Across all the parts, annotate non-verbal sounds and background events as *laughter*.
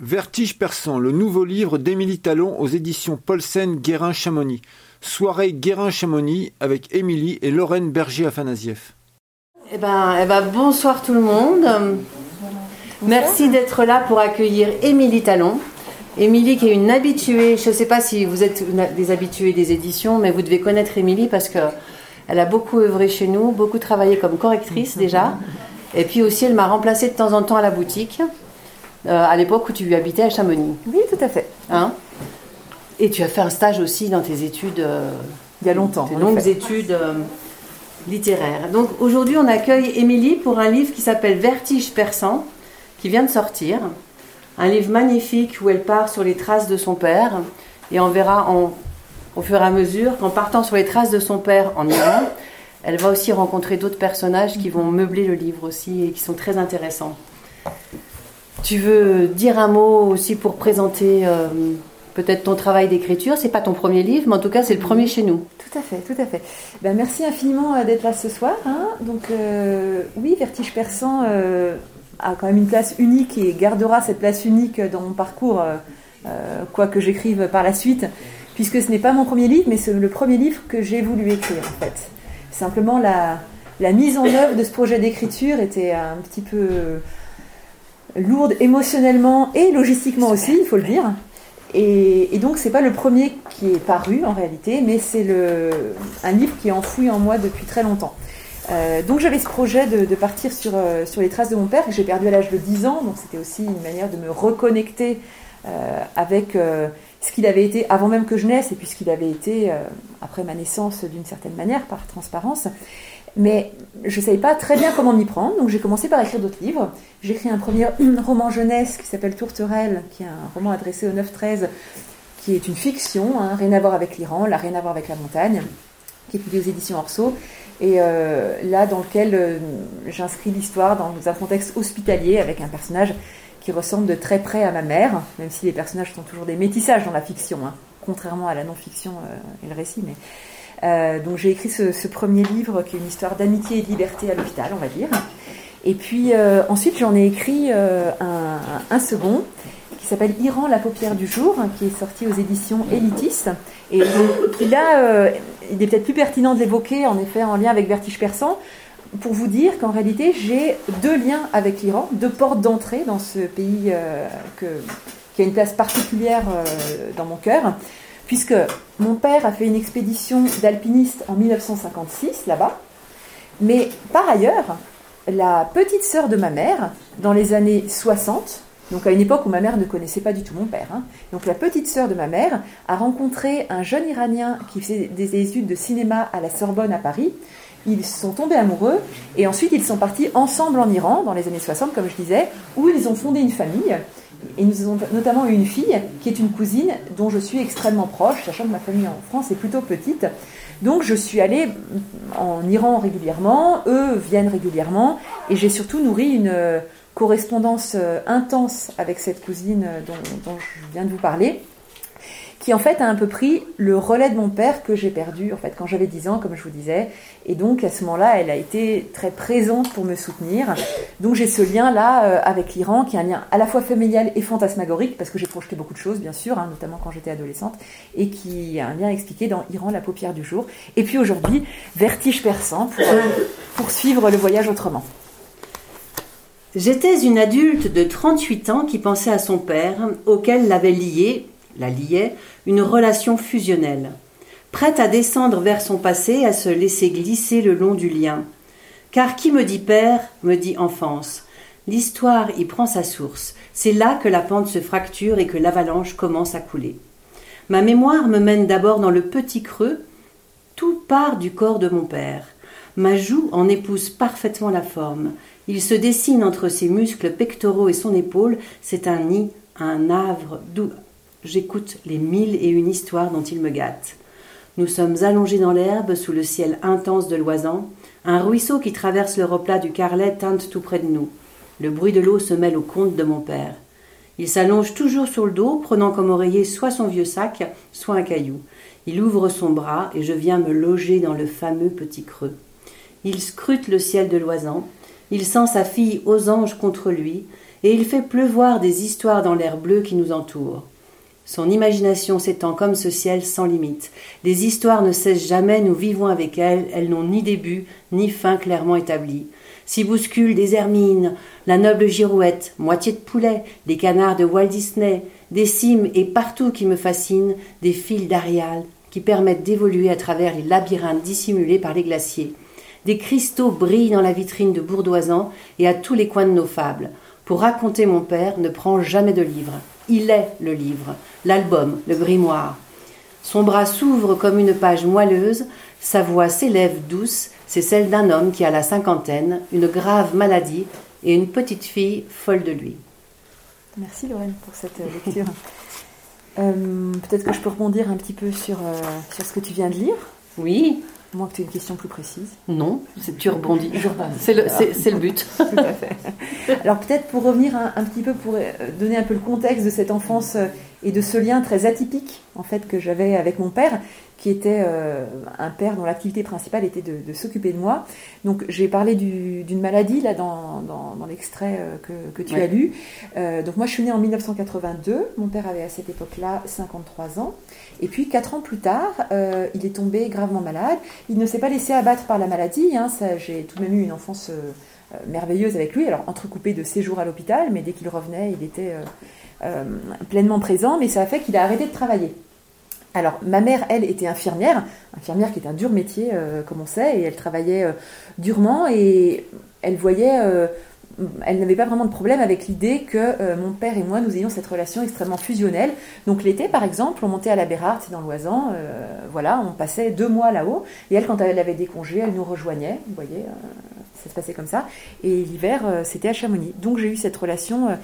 Vertige perçant, le nouveau livre d'Émilie Talon aux éditions Paulsen Guérin Chamonix. Soirée Guérin Chamonix avec Émilie et Lorraine Berger-Afanasieff. Eh ben, eh ben, bonsoir tout le monde. Merci d'être là pour accueillir Émilie Talon. Émilie qui est une habituée, je ne sais pas si vous êtes des habitués des éditions, mais vous devez connaître Émilie parce que elle a beaucoup œuvré chez nous, beaucoup travaillé comme correctrice déjà. Et puis aussi, elle m'a remplacée de temps en temps à la boutique, euh, à l'époque où tu habitais à Chamonix. Oui, tout à fait. Hein Et tu as fait un stage aussi dans tes études. Euh, Il y a longtemps. Tes longues études euh, littéraires. Donc aujourd'hui, on accueille Émilie pour un livre qui s'appelle Vertige perçant, qui vient de sortir. Un livre magnifique où elle part sur les traces de son père. Et on verra au fur et à mesure qu'en partant sur les traces de son père en Iran, elle va aussi rencontrer d'autres personnages qui vont meubler le livre aussi et qui sont très intéressants. Tu veux dire un mot aussi pour présenter euh, peut-être ton travail d'écriture C'est pas ton premier livre, mais en tout cas c'est le premier chez nous. Tout à fait, tout à fait. Ben, merci infiniment euh, d'être là ce soir. Hein. Donc euh, oui, Vertige perçant a quand même une place unique et gardera cette place unique dans mon parcours, quoi que j'écrive par la suite, puisque ce n'est pas mon premier livre, mais c'est le premier livre que j'ai voulu écrire en fait. Simplement, la, mise en œuvre de ce projet d'écriture était un petit peu lourde émotionnellement et logistiquement aussi, il faut le dire. Et, donc, donc, c'est pas le premier qui est paru en réalité, mais c'est un livre qui est enfoui en moi depuis très longtemps. Euh, donc j'avais ce projet de, partir euh, sur, les traces de mon père que j'ai perdu à l'âge de 10 ans, donc c'était aussi une manière de me reconnecter euh, avec ce qu'il avait été avant même que je naisse et puis ce qu'il avait été après ma naissance d'une certaine manière, par transparence. Mais je ne savais pas très bien comment m'y prendre, donc j'ai commencé par écrire d'autres livres. J'ai écrit un premier roman jeunesse qui s'appelle Tourterelle, qui est un roman adressé au 9-13, qui est une fiction, hein, rien à voir avec l'Iran, là, rien à voir avec la montagne, qui est publié aux éditions Orso, et euh, là dans lequel euh, j'inscris l'histoire dans un contexte hospitalier avec un personnage qui ressemble de très près à ma mère, même si les personnages sont toujours des métissages dans la fiction, hein, contrairement à la non-fiction euh, et le récit. Mais, euh, donc j'ai écrit ce, premier livre qui est une histoire d'amitié et de liberté à l'hôpital, on va dire. Et puis euh, ensuite j'en ai écrit un, second qui s'appelle Iran, la paupière du jour, hein, qui est sorti aux éditions Élitis. Et là, il est peut-être plus pertinent de l'évoquer en effet en lien avec Vertige Persan, pour vous dire qu'en réalité, j'ai deux liens avec l'Iran, deux portes d'entrée dans ce pays euh, qui a une place particulière euh, dans mon cœur, puisque mon père a fait une expédition d'alpiniste en 1956 là-bas, mais par ailleurs, la petite sœur de ma mère, dans les années 60, donc à une époque où ma mère ne connaissait pas du tout mon père. Hein, donc la petite sœur de ma mère a rencontré un jeune Iranien qui faisait des études de cinéma à la Sorbonne à Paris, ils sont tombés amoureux et ensuite ils sont partis ensemble en Iran dans les années 60, comme je disais, où ils ont fondé une famille. Et nous avons notamment une fille qui est une cousine dont je suis extrêmement proche, sachant que ma famille en France est plutôt petite. Donc je suis allée en Iran régulièrement, eux viennent régulièrement, et j'ai surtout nourri une correspondance intense avec cette cousine dont, dont je viens de vous parler qui en fait a un peu pris le relais de mon père que j'ai perdu en fait quand j'avais 10 ans, comme je vous disais. Et donc à ce moment-là, elle a été très présente pour me soutenir. Donc j'ai ce lien-là euh, avec l'Iran qui est un lien à la fois familial et fantasmagorique parce que j'ai projeté beaucoup de choses, bien sûr, hein, notamment quand j'étais adolescente, et qui a un lien expliqué dans Iran, la paupière du jour. Et puis aujourd'hui, vertige perçant pour euh, poursuivre le voyage autrement. J'étais une adulte de 38 ans qui pensait à son père, auquel l'avait lié, la liait, une relation fusionnelle, prête à descendre vers son passé, à se laisser glisser le long du lien. Car qui me dit père, me dit enfance. L'histoire y prend sa source. C'est là que la pente se fracture et que l'avalanche commence à couler. Ma mémoire me mène d'abord dans le petit creux. Tout part du corps de mon père. Ma joue en épouse parfaitement la forme. Il se dessine entre ses muscles pectoraux et son épaule. C'est un nid, un havre, j'écoute les mille et une histoires dont il me gâte. Nous sommes allongés dans l'herbe sous le ciel intense de l'oisan. Un ruisseau qui traverse le replat du Carlet teinte tout près de nous. Le bruit de l'eau se mêle au conte de mon père. Il s'allonge toujours sur le dos, prenant comme oreiller soit son vieux sac, soit un caillou. Il ouvre son bras et je viens me loger dans le fameux petit creux. Il scrute le ciel de l'oisan. Il sent sa fille aux anges contre lui, et il fait pleuvoir des histoires dans l'air bleu qui nous entoure. Son imagination s'étend comme ce ciel sans limite. Les histoires ne cessent jamais, nous vivons avec elles, elles n'ont ni début, ni fin clairement établi. S'y bousculent des hermines, la noble girouette, moitié de poulet, des canards de Walt Disney, des cimes et partout qui me fascinent, des fils d'Arial qui permettent d'évoluer à travers les labyrinthes dissimulés par les glaciers. Des cristaux brillent dans la vitrine de Bourdoisan et à tous les coins de nos fables. Pour raconter mon père ne prend jamais de livre. Il est le livre, l'album, le grimoire. Son bras s'ouvre comme une page moelleuse, sa voix s'élève douce, c'est celle d'un homme qui a la cinquantaine, une grave maladie et une petite fille folle de lui. Merci Lorraine pour cette euh, lecture. Euh, peut-être que je peux rebondir un petit peu sur, euh, sur ce que tu viens de lire? Oui. Moi, que tu as une question plus précise. Non, tu rebondis. *laughs* C'est le, le, but. *laughs* Tout à fait. Alors peut-être pour revenir un, petit peu, pour donner un peu le contexte de cette enfance et de ce lien très atypique en fait que j'avais avec mon père, qui était euh, un père dont l'activité principale était de, s'occuper de moi. Donc j'ai parlé d'une maladie là dans, dans, l'extrait euh, que, que, tu as lu. Euh, donc moi je suis née en 1982, mon père avait à cette époque-là 53 ans. Et puis quatre ans plus tard, il est tombé gravement malade. Il ne s'est pas laissé abattre par la maladie. Hein, j'ai tout de même eu une enfance merveilleuse avec lui, alors entrecoupé de séjours à l'hôpital, mais dès qu'il revenait, il était pleinement présent. Mais ça a fait qu'il a arrêté de travailler. Alors, ma mère, elle, était infirmière, infirmière qui est un dur métier, euh, comme on sait, et elle travaillait euh, durement et elle voyait, euh, elle n'avait pas vraiment de problème avec l'idée que mon père et moi, nous ayons cette relation extrêmement fusionnelle. Donc, l'été, par exemple, on montait à la Bérarde, c'est dans l'Oisan, voilà, on passait deux mois là-haut, et elle, quand elle avait des congés, elle nous rejoignait, vous voyez, ça se passait comme ça, et l'hiver, c'était à Chamonix. Donc, j'ai eu cette relation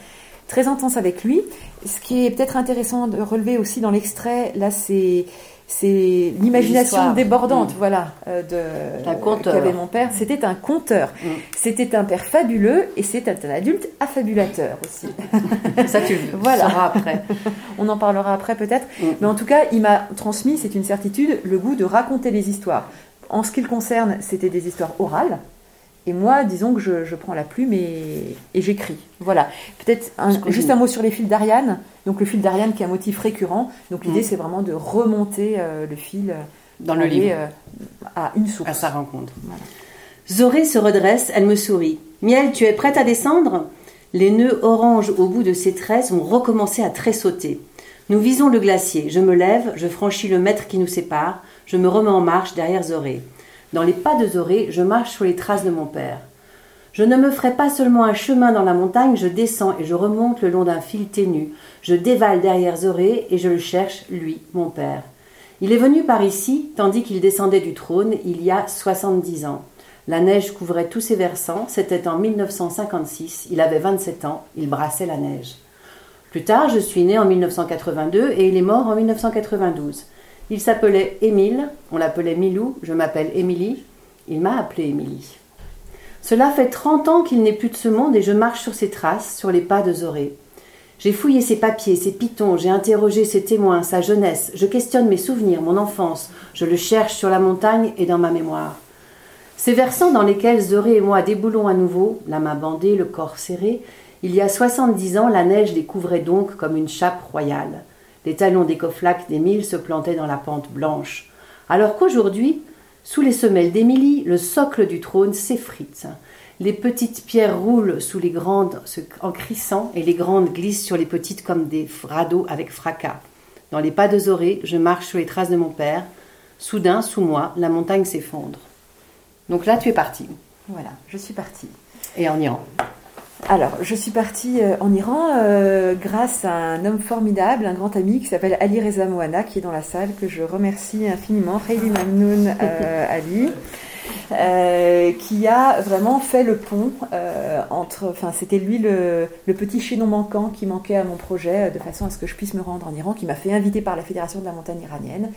très intense avec lui. Ce qui est peut-être intéressant de relever aussi dans l'extrait, là, c'est c'est l'imagination débordante, mm. voilà, euh, de qu'avait mon père. C'était un conteur. Mm. C'était un père fabuleux et c'était un adulte affabulateur aussi. Ça, tu le *laughs* voilà. après. On en parlera après peut-être. Mm. Mais en tout cas, il m'a transmis, c'est une certitude, le goût de raconter des histoires. En ce qui le concerne, c'était des histoires orales. Et moi, disons que je, prends la plume et, j'écris. Voilà. Peut-être juste un mot sur les fils d'Ariane. Donc le fil d'Ariane qui est un motif récurrent. Donc l'idée, mm. c'est vraiment de remonter euh, le fil euh, dans le livre euh, à une source. À sa rencontre. Zoré se redresse, elle me sourit. Miel, tu es prête à descendre? Les nœuds orange au bout de ses tresses ont recommencé à tressauter. Nous visons le glacier. Je me lève, je franchis le mètre qui nous sépare, je me remets en marche derrière Zoré. Dans les pas de Zoré, je marche sur les traces de mon père. Je ne me ferai pas seulement un chemin dans la montagne, je descends et je remonte le long d'un fil ténu. Je dévale derrière Zoré et je le cherche, lui, mon père. Il est venu par ici, tandis qu'il descendait du trône, il y a soixante-dix ans. La neige couvrait tous ses versants, c'était en 1956, il avait 27 ans, il brassait la neige. Plus tard, je suis né en 1982 et il est mort en 1992. Il s'appelait Émile, on l'appelait Milou, je m'appelle Émilie, il m'a appelé Émilie. Cela fait trente ans qu'il n'est plus de ce monde et je marche sur ses traces, sur les pas de Zoré. J'ai fouillé ses papiers, ses pitons, j'ai interrogé ses témoins, sa jeunesse, je questionne mes souvenirs, mon enfance, je le cherche sur la montagne et dans ma mémoire. Ces versants dans lesquels Zoré et moi déboulons à nouveau, la main bandée, le corps serré, il y a soixante-dix ans, la neige les couvrait donc comme une chape royale. Les talons des coflaques d'Émile se plantaient dans la pente blanche. Alors qu'aujourd'hui, sous les semelles d'Émilie, le socle du trône s'effrite. Les petites pierres roulent sous les grandes en crissant et les grandes glissent sur les petites comme des radeaux avec fracas. Dans les pas de Zoré, je marche sur les traces de mon père. Soudain, sous moi, la montagne s'effondre. Donc là, tu es parti. Voilà, je suis partie. Et en Iran alors, je suis partie euh, en Iran euh, grâce à un homme formidable, un grand ami qui s'appelle Ali Reza Moana, qui est dans la salle, que je remercie infiniment. Khayli Mamnoun euh, Ali. Euh, qui a vraiment fait le pont euh, entre. Enfin, c'était lui le, petit chaînon manquant qui manquait à mon projet, euh, de façon à ce que je puisse me rendre en Iran, qui m'a fait inviter par la Fédération de la montagne iranienne,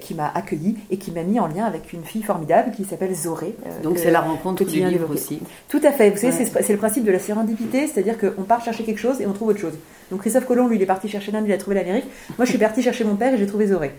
qui m'a accueilli et qui m'a mis en lien avec une fille formidable qui s'appelle Zoré. Donc c'est la rencontre du livre aussi. Tout à fait. Vous savez, c'est le principe de la sérendipité, c'est-à-dire qu'on part chercher quelque chose et on trouve autre chose. Donc Christophe Colomb, lui, il est parti chercher l'Inde, il a trouvé l'Amérique. Moi, je suis partie chercher mon père et j'ai trouvé Zoré.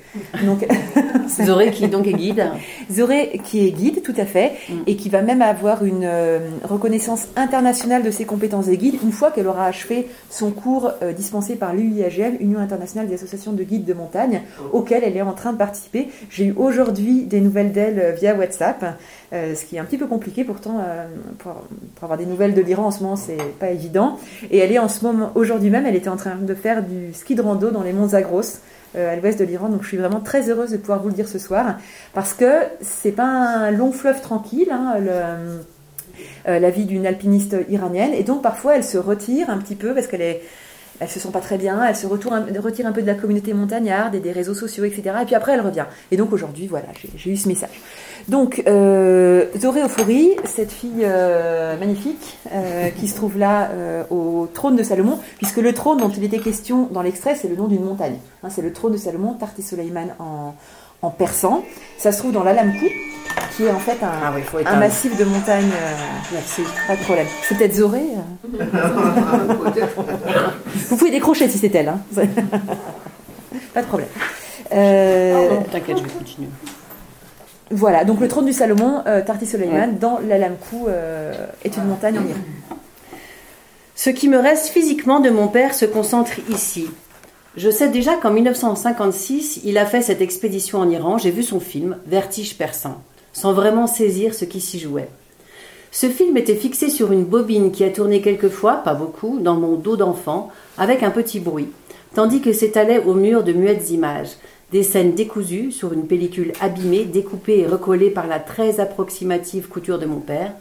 Donc, *laughs* Zoré qui donc est guide. Zoré qui est guide, tout à fait, Mm. et qui va même avoir une euh, reconnaissance internationale de ses compétences de guide une fois qu'elle aura achevé son cours euh, dispensé par l'UIAGM, Union internationale des associations de guides de montagne, auquel elle est en train de participer. J'ai eu aujourd'hui des nouvelles d'elle euh, via WhatsApp, euh, ce qui est un petit peu compliqué pourtant euh, pour, avoir des nouvelles de l'Iran en ce moment, c'est pas évident. Et elle est en ce moment, aujourd'hui même, elle était en train de faire du ski de rando dans les monts Zagros. euh, à l'ouest de l'Iran, donc je suis vraiment très heureuse de pouvoir vous le dire ce soir, parce que c'est pas un long fleuve tranquille, hein, la vie d'une alpiniste iranienne, et donc parfois elle se retire un petit peu parce qu'elle est, se sent pas très bien, elle se retourne retire un peu de la communauté montagnarde et des réseaux sociaux, etc. Et puis après elle revient. Et donc aujourd'hui, voilà, j'ai eu ce message. Donc euh, Zoré Ofori, cette fille euh, magnifique euh, qui se trouve là euh, au trône de Salomon, puisque le trône dont il était question dans l'extrait, c'est le nom d'une montagne. Hein, c'est le trône de Salomon, Tarti Soleiman en, en persan. Ça se trouve dans l'Alamkou, qui est en fait un, Ah oui, faut un éteindre. massif de montagnes. euh, Merci. pas de problème. C'est peut-être Zoré. euh. *laughs* Vous pouvez décrocher si c'est elle. hein. *laughs* pas de problème. Euh, Pardon, T'inquiète, je vais continuer. Voilà, donc le trône du Salomon, euh, Tarti Soleiman, dans l'Alamkou, euh, est une montagne en Iran. Ce qui me reste physiquement de mon père se concentre ici. Je sais déjà qu'en 1956, il a fait cette expédition en Iran. J'ai vu son film, Vertige persan, sans vraiment saisir ce qui s'y jouait. Ce film était fixé sur une bobine qui a tourné quelquefois, pas beaucoup, dans mon dos d'enfant, avec un petit bruit, tandis que s'étalait au mur de muettes images, des scènes décousues sur une pellicule abîmée, découpée et recollée par la très approximative couture de mon père,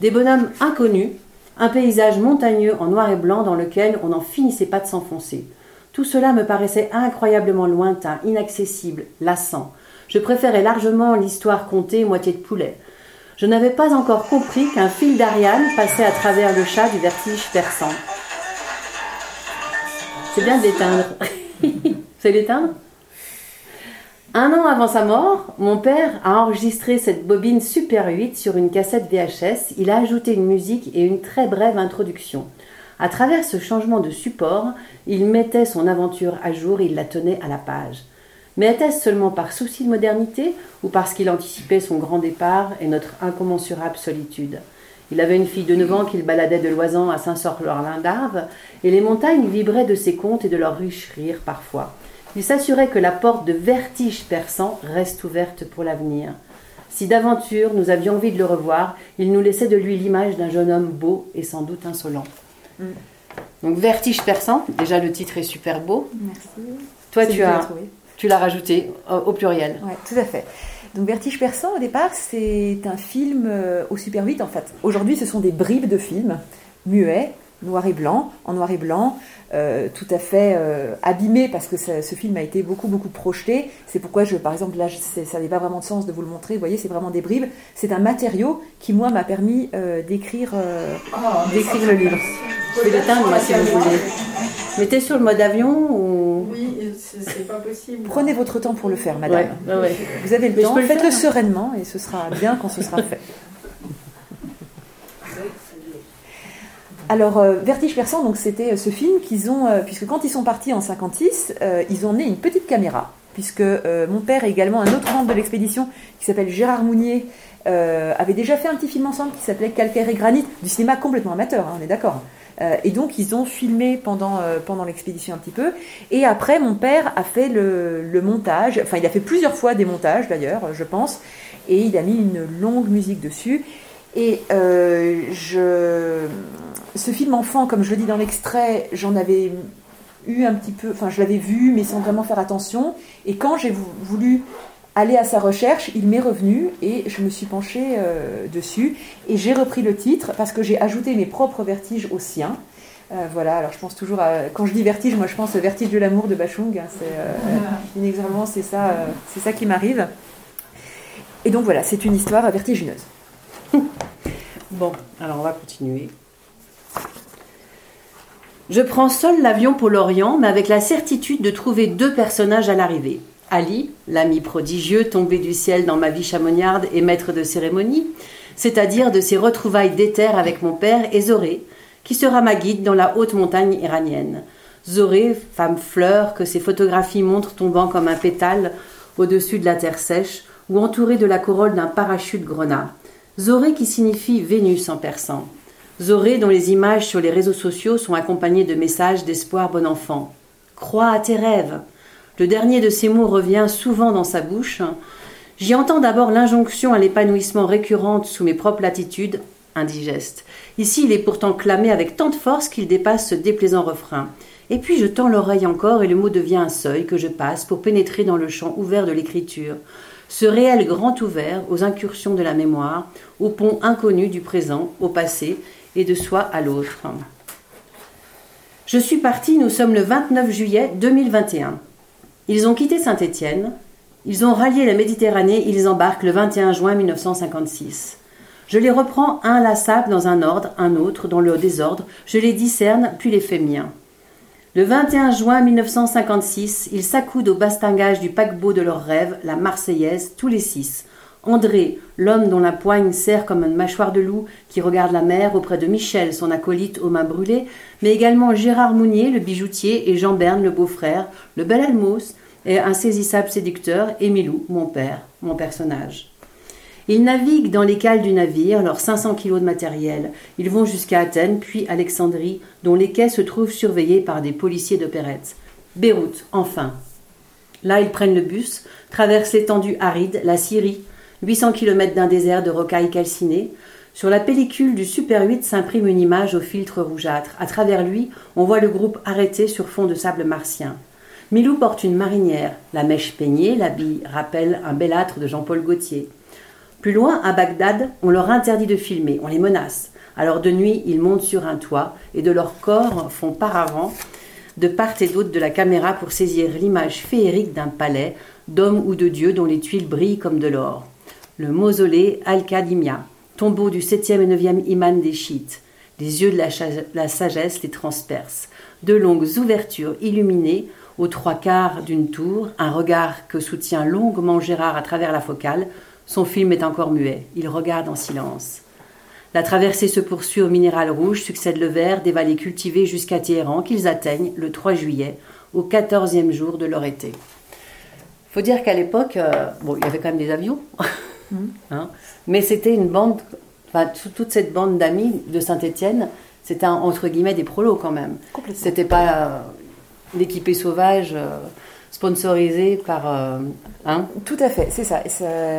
des bonhommes inconnus, un paysage montagneux en noir et blanc dans lequel on n'en finissait pas de s'enfoncer. Tout cela me paraissait incroyablement lointain, inaccessible, lassant. Je préférais largement l'histoire contée moitié de poulet. Je n'avais pas encore compris qu'un fil d'Ariane passait à travers le chat du vertige persan. C'est bien d'éteindre. *laughs* C'est l'éteindre? Un an avant sa mort, mon père a enregistré cette bobine Super 8 sur une cassette VHS. Il a ajouté une musique et une très brève introduction. À travers ce changement de support, il mettait son aventure à jour il la tenait à la page. Mais était-ce seulement par souci de modernité ou parce qu'il anticipait son grand départ et notre incommensurable solitude? Il avait une fille de 9 ans qu'il baladait de Loisan à Saint-Sort-Lorlin-d'Arve et les montagnes vibraient de ses contes et de leurs riches rires parfois. Il s'assurait que la porte de vertige persan reste ouverte pour l'avenir. Si d'aventure nous avions envie de le revoir, il nous laissait de lui l'image d'un jeune homme beau et sans doute insolent. Mm. Donc vertige persan, déjà le titre est super beau. Merci. Toi tu as, l'as rajouté au, au pluriel. Ouais, tout à fait. Donc Vertige persan, au départ, c'est un film euh, au Super 8, en fait. Aujourd'hui, ce sont des bribes de films, muets, noir et blanc, en noir et blanc, euh, tout à fait euh, abîmé parce que ça- ce film a été beaucoup, beaucoup projeté. C'est pourquoi, je, par exemple, là, ça n'avait pas vraiment de sens de vous le montrer. Vous voyez, c'est vraiment des bribes. C'est un matériau qui, moi, m'a permis euh, d'écrire euh, d'écrire le livre. Je vais l'éteindre moi si vous voulez. Mettez sur le mode avion ou... Oui, c'est pas possible. Prenez votre temps pour le faire, madame. Ouais, ouais, ouais. Vous avez le Mais temps, faites-le sereinement et ce sera bien quand ce sera *laughs* fait. Alors, euh, Vertige Persan, donc c'était euh, ce film qu'ils ont, euh, puisque quand ils sont partis en 56, euh, ils ont emmené une petite caméra, puisque mon père et également un autre membre de l'expédition qui s'appelle Gérard Mounier avaient déjà fait un petit film ensemble qui s'appelait Calcaire et Granit, du cinéma complètement amateur, hein, on est d'accord. Et donc ils ont filmé pendant, pendant l'expédition un petit peu. Et après, mon père a fait le, le montage, enfin il a fait plusieurs fois des montages d'ailleurs, je pense, et il a mis une longue musique dessus. Et je, ce film enfant, comme je le dis dans l'extrait, j'en avais eu un petit peu, enfin je l'avais vu, mais sans vraiment faire attention. Et quand j'ai vou- voulu aller à sa recherche, il m'est revenu et je me suis penchée euh, dessus. Et j'ai repris le titre parce que j'ai ajouté mes propres vertiges au sien. Euh, voilà, alors je pense toujours à. Quand je dis vertige, moi je pense au vertige de l'amour de Bachung. hein, c'est, euh, inexorablement, c'est ça, euh, c'est ça qui m'arrive. Et donc voilà, c'est une histoire vertigineuse. *laughs* Bon, alors on va continuer. Je prends seul l'avion pour l'Orient, mais avec la certitude de trouver deux personnages à l'arrivée. Ali, l'ami prodigieux tombé du ciel dans ma vie chamonniarde et maître de cérémonie, c'est-à-dire de ses retrouvailles d'éther avec mon père, et Zoré, qui sera ma guide dans la haute montagne iranienne. Zoré, femme fleur que ses photographies montrent tombant comme un pétale au-dessus de la terre sèche, ou entourée de la corolle d'un parachute grenat. Zoré qui signifie Vénus en persan. Zoré dont les images sur les réseaux sociaux sont accompagnées de messages d'espoir bon enfant. Crois à tes rêves. Le dernier de ces mots revient souvent dans sa bouche. J'y entends d'abord l'injonction à l'épanouissement récurrente sous mes propres latitudes, indigeste. Ici, il est pourtant clamé avec tant de force qu'il dépasse ce déplaisant refrain. Et puis je tends l'oreille encore et le mot devient un seuil que je passe pour pénétrer dans le champ ouvert de l'écriture. Ce réel grand ouvert aux incursions de la mémoire, au pont inconnu du présent, au passé et de soi à l'autre. Je suis parti, nous sommes le 29 juillet 2021. Ils ont quitté Saint-Étienne, ils ont rallié la Méditerranée, ils embarquent le 21 juin 1956. Je les reprends inlassables dans un ordre, un autre, dans le désordre, je les discerne, puis les fais miens. Le 21 juin 1956, ils s'accoudent au bastingage du paquebot de leurs rêves, la Marseillaise, tous les six. André, l'homme dont la poigne serre comme une mâchoire de loup, qui regarde la mer auprès de Michel, son acolyte aux mains brûlées, mais également Gérard Mounier, le bijoutier, et Jean Berne, le beau-frère, le bel Almos, et insaisissable séducteur, Émilou, mon père, mon personnage. Ils naviguent dans les cales du navire, leurs 500 kilos de matériel. Ils vont jusqu'à Athènes, puis Alexandrie, dont les quais se trouvent surveillés par des policiers d'opérette. Beyrouth, enfin. Là, ils prennent le bus, traversent l'étendue aride, la Syrie, 800 km d'un désert de rocailles calcinées. Sur la pellicule du Super 8 s'imprime une image au filtre rougeâtre. À travers lui, on voit le groupe arrêté sur fond de sable martien. Milou porte une marinière. La mèche peignée, l'habit rappelle un bel âtre de Jean-Paul Gaultier. Plus loin, à Bagdad, on leur interdit de filmer, on les menace. Alors de nuit, ils montent sur un toit et de leur corps font paravent de part et d'autre de la caméra pour saisir l'image féerique d'un palais, d'hommes ou de dieux dont les tuiles brillent comme de l'or. Le mausolée Al-Kadimia, tombeau du 7e et 9e imam des chiites. Les yeux de la, sagesse les transpercent. De longues ouvertures illuminées aux trois quarts d'une tour, un regard que soutient longuement Gérard à travers la focale, son film est encore muet. Il regarde en silence. La traversée se poursuit au minéral rouge, succède le vert des vallées cultivées jusqu'à Téhéran, qu'ils atteignent le 3 juillet, au 14e jour de leur été. faut dire qu'à l'époque, euh, il y avait quand même des avions, *laughs* mmh. hein, mais c'était une bande, enfin, toute cette bande d'amis de Saint-Étienne, c'était entre guillemets des prolos quand même. C'était pas euh, l'équipée sauvage. Euh, sponsorisé par. Euh, hein Tout à fait, c'est ça.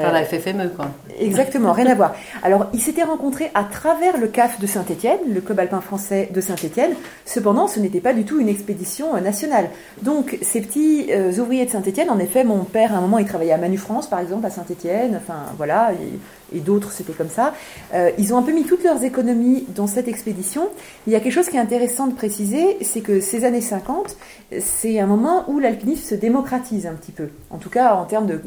Par la FFME, quoi. Exactement, rien à voir. Alors, ils s'étaient rencontrés à travers le CAF de Saint-Étienne, le Club alpin français de Saint-Étienne. Cependant, ce n'était pas du tout une expédition euh, nationale. Donc, ces petits euh, ouvriers de Saint-Étienne, en effet, mon père, à un moment, il travaillait à Manu France, par exemple, à Saint-Étienne. Enfin, voilà et d'autres c'était comme ça. Euh, ils ont un peu mis toutes leurs économies dans cette expédition. Il y a quelque chose qui est intéressant de préciser, c'est que ces années 50, c'est un moment où l'alpinisme se démocratise un petit peu, en tout cas en termes de,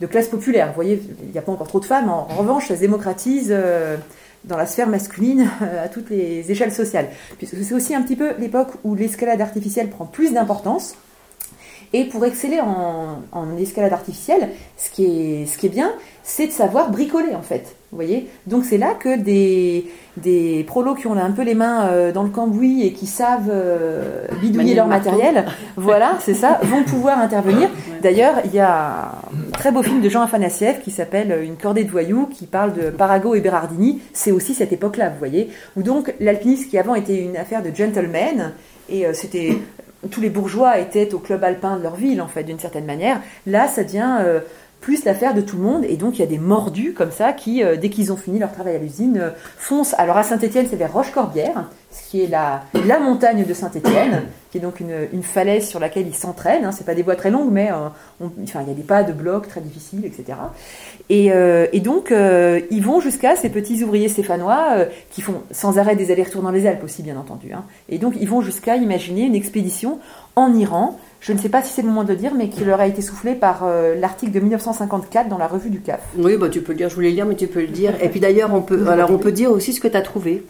de, classe populaire. Vous voyez, il n'y a pas encore trop de femmes, en, revanche, ça se démocratise. Euh, dans la sphère masculine *laughs* à toutes les échelles sociales. Puisque c'est aussi un petit peu l'époque où l'escalade artificielle prend plus d'importance. Et pour exceller en, en, escalade artificielle, ce qui est, ce qui est bien, c'est de savoir bricoler en fait. Vous voyez? Donc c'est là que des, des prolos qui ont un peu les mains euh, dans le cambouis et qui savent euh, bidouiller leur matériel, *laughs* voilà, c'est ça, vont pouvoir intervenir. D'ailleurs, il y a un très beau film de Jean Afanassiev qui s'appelle Une cordée de voyous, qui parle de Parago et Berardini. C'est aussi cette époque-là, vous voyez, où donc l'alpinisme qui avant était une affaire de gentlemen, et euh, c'était tous les bourgeois étaient au club alpin de leur ville, en fait, d'une certaine manière. Là, ça devient euh, plus l'affaire de tout le monde, et donc il y a des mordus comme ça qui, euh, dès qu'ils ont fini leur travail à l'usine, euh, foncent. Alors à Saint-Étienne, c'est vers Rochecorbière, ce qui est la, la montagne de Saint-Étienne, qui est donc une, falaise sur laquelle ils s'entraînent. Hein. C'est pas des voies très longues, mais enfin, il y a des pas de blocs très difficiles, etc. Euh, et, donc, euh, ils vont jusqu'à ces petits ouvriers stéphanois euh, qui font sans arrêt des allers-retours dans les Alpes aussi, bien entendu. Hein. Et donc, ils vont jusqu'à imaginer une expédition en Iran. Je ne sais pas si c'est le moment de le dire, mais qui leur a été soufflé par l'article de 1954 dans la revue du CAF. Oui, bah, tu peux le dire, je voulais le dire, mais tu peux le dire. Et puis d'ailleurs, on peut, alors, on peut dire aussi ce que tu as trouvé.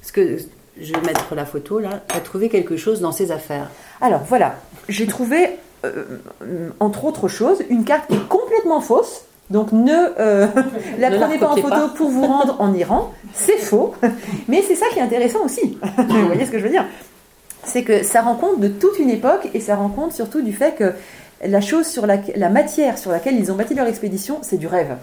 Parce que je vais mettre la photo là. Tu as trouvé quelque chose dans ces affaires. Alors voilà, j'ai trouvé, entre autres choses, une carte qui est complètement fausse donc ne euh, *laughs* la prenez pas en photo pour vous rendre en Iran, c'est faux. Mais c'est ça qui est intéressant aussi. *laughs* vous voyez ce que je veux dire? C'est que ça rend compte de toute une époque et ça rend compte surtout du fait que la chose sur la, matière sur laquelle ils ont bâti leur expédition, c'est du rêve.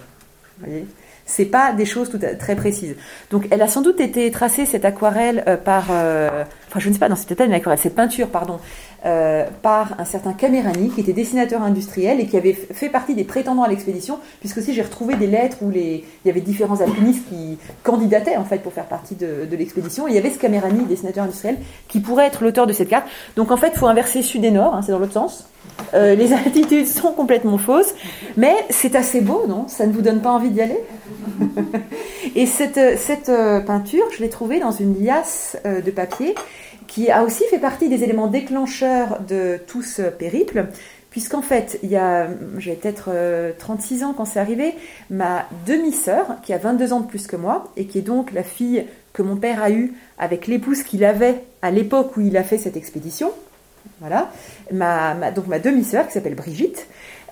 Vous voyez? C'est pas des choses tout à- très précises. Donc, elle a sans doute été tracée cette aquarelle euh, par, euh, enfin, je ne sais pas, non, c'était pas une aquarelle, cette peinture, pardon, euh, par un certain Camerani qui était dessinateur industriel et qui avait fait partie des prétendants à l'expédition, puisque aussi j'ai retrouvé des lettres où il y avait différents alpinistes qui candidataient en fait pour faire partie de, l'expédition. Il y avait ce Camerani, dessinateur industriel, qui pourrait être l'auteur de cette carte. Donc en fait, il faut inverser sud et nord, hein, c'est dans l'autre sens. Euh, les *laughs* altitudes sont complètement fausses, mais c'est assez beau, non? Ça ne vous donne pas envie d'y aller? *laughs* Et cette, cette euh, peinture, je l'ai trouvée dans une liasse de papier qui a aussi fait partie des éléments déclencheurs de tout ce périple, puisqu'en fait, il y a, j'ai peut-être euh, 36 ans quand c'est arrivé, ma demi-sœur, qui a 22 ans de plus que moi, et qui est donc la fille que mon père a eue avec l'épouse qu'il avait à l'époque où il a fait cette expédition, voilà, donc ma demi-sœur, qui s'appelle Brigitte,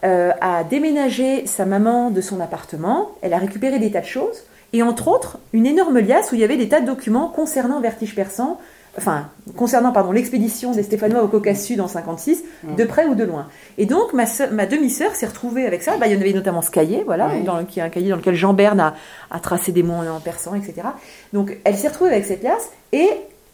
euh, a déménagé sa maman de son appartement, elle a récupéré des tas de choses, et entre autres, une énorme liasse où il y avait des tas de documents concernant Vertige Persan, enfin, concernant pardon l'expédition des Stéphanois au Caucase Sud en 56, de près ou de loin. Et donc ma, sœur- ma demi-sœur s'est retrouvée avec ça. Bah, il y en avait notamment ce cahier, voilà, Oui. dans, le- qui est un cahier dans lequel Jean Berne a, a tracé des mots en, en persan, etc. Donc elle s'est retrouvée avec cette liasse et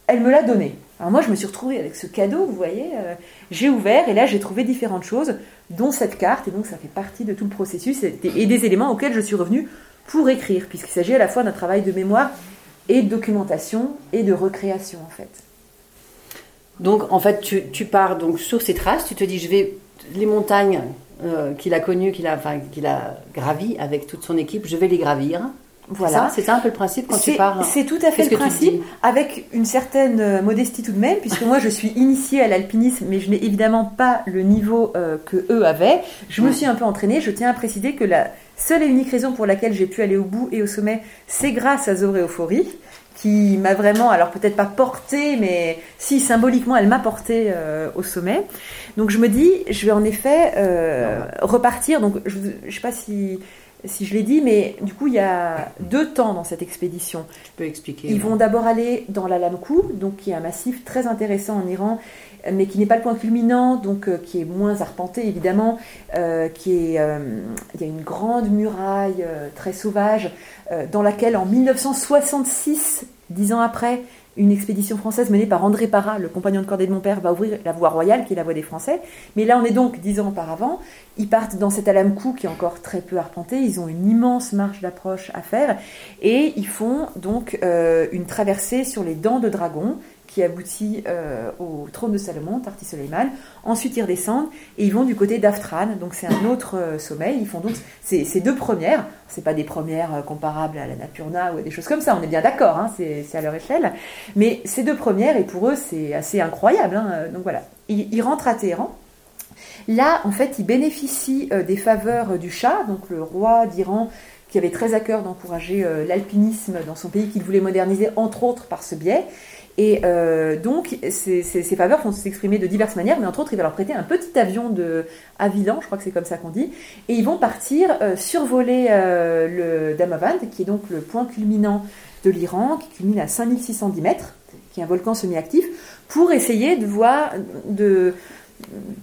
elle me l'a donnée. Alors moi, je me suis retrouvée avec ce cadeau, vous voyez. euh, j'ai ouvert et là, j'ai trouvé différentes choses, dont cette carte. Et donc, ça fait partie de tout le processus et et des éléments auxquels je suis revenue pour écrire, puisqu'il s'agit à la fois d'un travail de mémoire et de documentation et de recréation, en fait. Donc, en fait, tu, tu pars donc sur ces traces, tu te dis, je vais les montagnes euh, qu'il a connues, qu'il a, enfin, qu'il a gravies avec toute son équipe, je vais les gravir. Voilà. C'est ça, un peu le principe quand tu pars. c'est tout à fait le principe, avec une certaine euh, modestie tout de même, puisque moi je suis initiée à l'alpinisme, mais je n'ai évidemment pas le niveau euh, que eux avaient. Je me suis un peu entraînée. Je tiens à préciser que la seule et unique raison pour laquelle j'ai pu aller au bout et au sommet, c'est grâce à Zoré Euphorie, qui m'a vraiment, alors peut-être pas portée, mais si symboliquement elle m'a portée euh, au sommet. Donc je me dis, je vais en effet euh, repartir. Donc je ne sais pas si, si je l'ai dit, mais du coup il y a deux temps dans cette expédition. Tu peux expliquer. Ils vont d'abord aller dans la Lamkou, donc qui est un massif très intéressant en Iran, euh, mais qui n'est pas le point culminant, donc euh, qui est moins arpenté évidemment, euh, qui est, euh, il y a une grande muraille euh, très sauvage, euh, dans laquelle en 1966, dix ans après, une expédition française menée par André Parra, le compagnon de cordée de mon père, va ouvrir la voie royale, qui est la voie des Français. Mais là, on est donc dix ans auparavant. Ils partent dans cet Alamkou qui est encore très peu arpenté. Ils ont une immense marche d'approche à faire. Et ils font donc euh, une traversée sur les dents de dragon qui aboutit euh, au trône de Salomon, Tarti Soleiman. Ensuite, ils redescendent et ils vont du côté d'Aftran. Donc, c'est un autre euh, sommet. Ils font donc ces, deux premières. C'est pas des premières euh, comparables à la Napurna ou à des choses comme ça. On est bien d'accord. Hein, c'est à leur échelle. Mais ces deux premières, et pour eux, c'est assez incroyable. hein. Donc voilà. Ils, ils rentrent à Téhéran. Là, en fait, ils bénéficient euh, des faveurs euh, du Shah, donc le roi d'Iran, qui avait très à cœur d'encourager euh, l'alpinisme dans son pays, qu'il voulait moderniser, entre autres par ce biais. Et euh, donc, ces, ces- ces faveurs vont s'exprimer de diverses manières, mais entre autres, il va leur prêter un petit avion de Haviland, je crois que c'est comme ça qu'on dit, et ils vont partir euh, survoler euh, le Damavand, qui est donc le point culminant de l'Iran, qui culmine à 5610 mètres, qui est un volcan semi-actif, pour essayer de voir, de,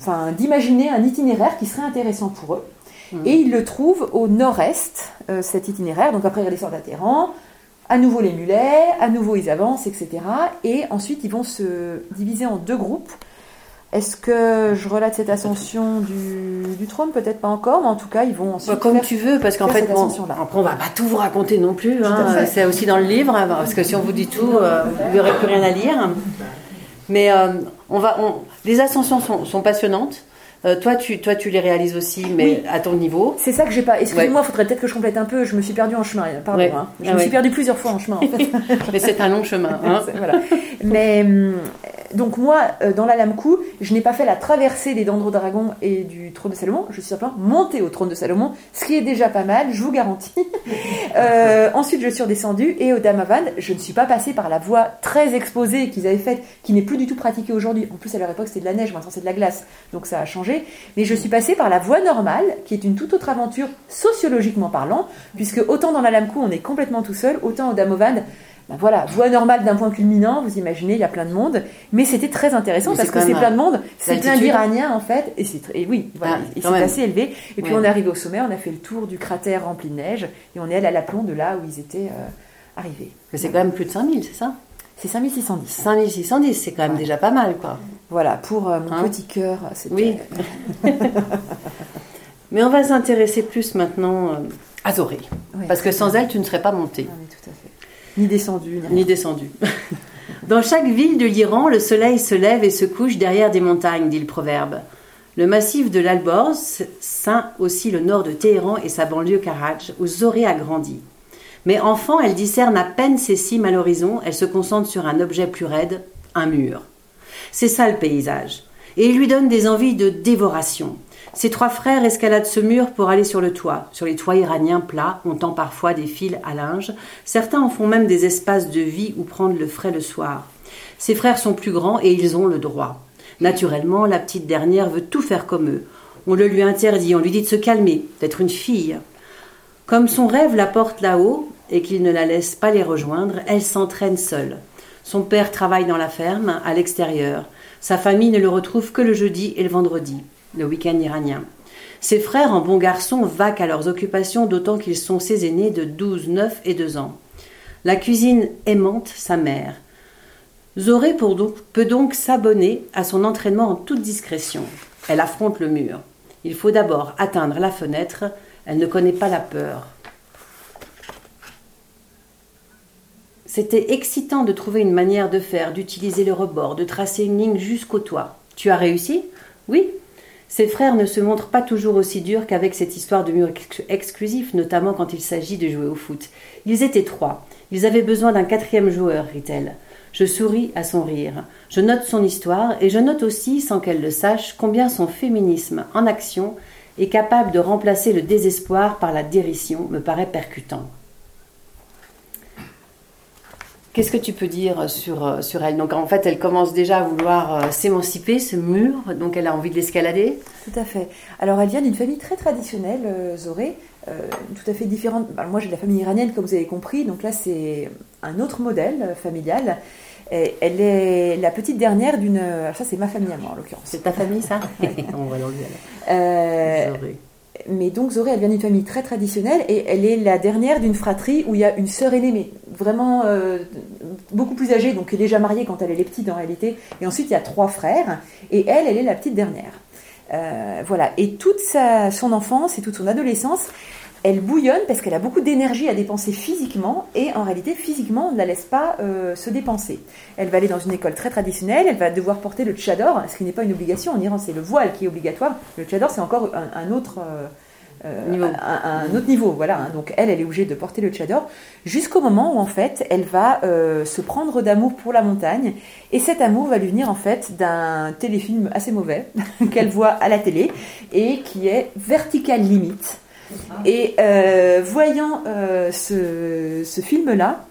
enfin, d'imaginer un itinéraire qui serait intéressant pour eux. Et ils le trouvent au nord-est, cet itinéraire. Donc après, ils redescendent à Téhéran, à nouveau les mulets, à nouveau ils avancent, etc. Et ensuite, ils vont se diviser en deux groupes. Est-ce que je relate cette ascension du, du trône? Peut-être pas encore, mais en tout cas, ils vont ensuite Bah, comme faire- tu veux, parce qu'en fait, bon, après on va pas tout vous raconter non plus. hein, c'est aussi dans le livre, hein, parce que si on vous dit tout, euh, vous n'aurez plus rien à lire. Mais euh, on va, on- les ascensions sont, sont passionnantes. Euh, toi, tu, toi, tu les réalises aussi, mais Oui. à ton niveau. C'est ça que j'ai pas. Excusez-moi, il faudrait peut-être que je complète un peu. Je me suis perdue en chemin. Pardon. Ouais. hein. Je Ah me ouais. suis perdue plusieurs fois en chemin. En fait. *laughs* Mais c'est un long chemin. hein. *laughs* Voilà. Mais hum, donc moi, euh, dans la Lamkou, je n'ai pas fait la traversée des dents de dragon et du trône de Salomon. Je suis simplement montée au trône de Salomon, ce qui est déjà pas mal, je vous garantis. *laughs* Euh, ensuite, je suis redescendue et au Damavand, je ne suis pas passée par la voie très exposée qu'ils avaient faite, qui n'est plus du tout pratiquée aujourd'hui. En plus, à leur époque, c'était de la neige, maintenant c'est de la glace, donc ça a changé. Mais je suis passée par la voie normale, qui est une toute autre aventure sociologiquement parlant, puisque autant dans la Lamkou, on est complètement tout seul, autant au Damavand, Ben voilà, voie normale d'un point culminant, vous imaginez, il y a plein de monde, mais c'était très intéressant Mais parce que c'est plein de monde, c'est plein d'Iraniens en fait, et, c'est très- et oui, voilà, Ah, c'est assez élevé. Et puis Ouais. on est arrivé au sommet, on a fait le tour du cratère rempli de neige, et on est allé à l'aplomb de là où ils étaient euh, arrivés. C'est quand même plus de 5000, c'est ça? C'est 5610. 5610, c'est quand même Ouais. déjà pas mal, quoi. Voilà, pour euh, mon Hein? petit cœur, c'était... Oui. *laughs* Mais on va s'intéresser plus maintenant euh, à Zoré. Parce que sans elle, tu ne serais pas montée, Ah, mais tout à fait. Ni descendu, ni descendue. *laughs* Dans chaque ville de l'Iran, le soleil se lève et se couche derrière des montagnes, dit le proverbe. Le massif de l'Alborz ceint aussi le nord de Téhéran et sa banlieue Karaj, où Zoré a grandi. Mais enfant, elle discerne à peine ses cimes à l'horizon, elle se concentre sur un objet plus raide, un mur. C'est ça le paysage. Et il lui donne des envies de dévoration. Ses trois frères escaladent ce mur pour aller sur le toit. Sur les toits iraniens plats, on tend parfois des fils à linge. Certains en font même des espaces de vie où prendre le frais le soir. Ses frères sont plus grands et ils ont le droit. Naturellement, la petite dernière veut tout faire comme eux. On le lui interdit, on lui dit de se calmer, d'être une fille. Comme son rêve la porte là-haut et qu'il ne la laisse pas les rejoindre, elle s'entraîne seule. Son père travaille dans la ferme, à l'extérieur. Sa famille ne le retrouve que le jeudi et le vendredi, le week-end iranien. Ses frères, en bons garçons, vaquent à leurs occupations, d'autant qu'ils sont ses aînés de 12, 9 et 2 ans. La cuisine aimante sa mère. Zoré peut donc s'abonner à son entraînement en toute discrétion. Elle affronte le mur. Il faut d'abord atteindre la fenêtre. Elle ne connaît pas la peur. C'était excitant de trouver une manière de faire, d'utiliser le rebord, de tracer une ligne jusqu'au toit. Tu as réussi? Oui? Ses frères ne se montrent pas toujours aussi durs qu'avec cette histoire de mur ex- exclusif, notamment quand il s'agit de jouer au foot. Ils étaient trois. Ils avaient besoin d'un quatrième joueur, rit-elle. Je souris à son rire. Je note son histoire et je note aussi, sans qu'elle le sache, combien son féminisme en action est capable de remplacer le désespoir par la dérision me paraît percutant. Qu'est-ce que tu peux dire sur, euh, sur elle? Donc en fait, elle commence déjà à vouloir euh, s'émanciper, ce mur, donc elle a envie de l'escalader. Tout à fait. Alors, elle vient d'une famille très traditionnelle, euh, Zoré, euh, tout à fait différente. Alors, moi, j'ai de la famille iranienne, comme vous avez compris, donc là, c'est un autre modèle familial. Et elle est la petite dernière d'une. alors Ça, c'est ma famille à moi, en l'occurrence. C'est ta famille, ça? *laughs* On va l'enlever Euh, alors. Zoré. Mais donc, Zoré, elle vient d'une famille très traditionnelle et elle est la dernière d'une fratrie où il y a une sœur aînée, mais vraiment euh, beaucoup plus âgée, donc déjà mariée quand elle est petite en réalité. Et ensuite, il y a trois frères et elle, elle est la petite dernière. Euh, voilà. Et toute sa, son enfance et toute son adolescence, elle bouillonne parce qu'elle a beaucoup d'énergie à dépenser physiquement et en réalité, physiquement, on ne la laisse pas euh, se dépenser. Elle va aller dans une école très traditionnelle, elle va devoir porter le tchador, ce qui n'est pas une obligation. En Iran, c'est le voile qui est obligatoire. Le tchador, c'est encore un, un autre. euh, euh, Niveau. Un, un autre niveau, voilà. hein. Donc elle, elle est obligée de porter le tchador jusqu'au moment où en fait, elle va euh, se prendre d'amour pour la montagne et cet amour va lui venir en fait d'un téléfilm assez mauvais *laughs* qu'elle voit à la télé et qui est Vertical Limit. Et euh, voyant euh, ce, film-là,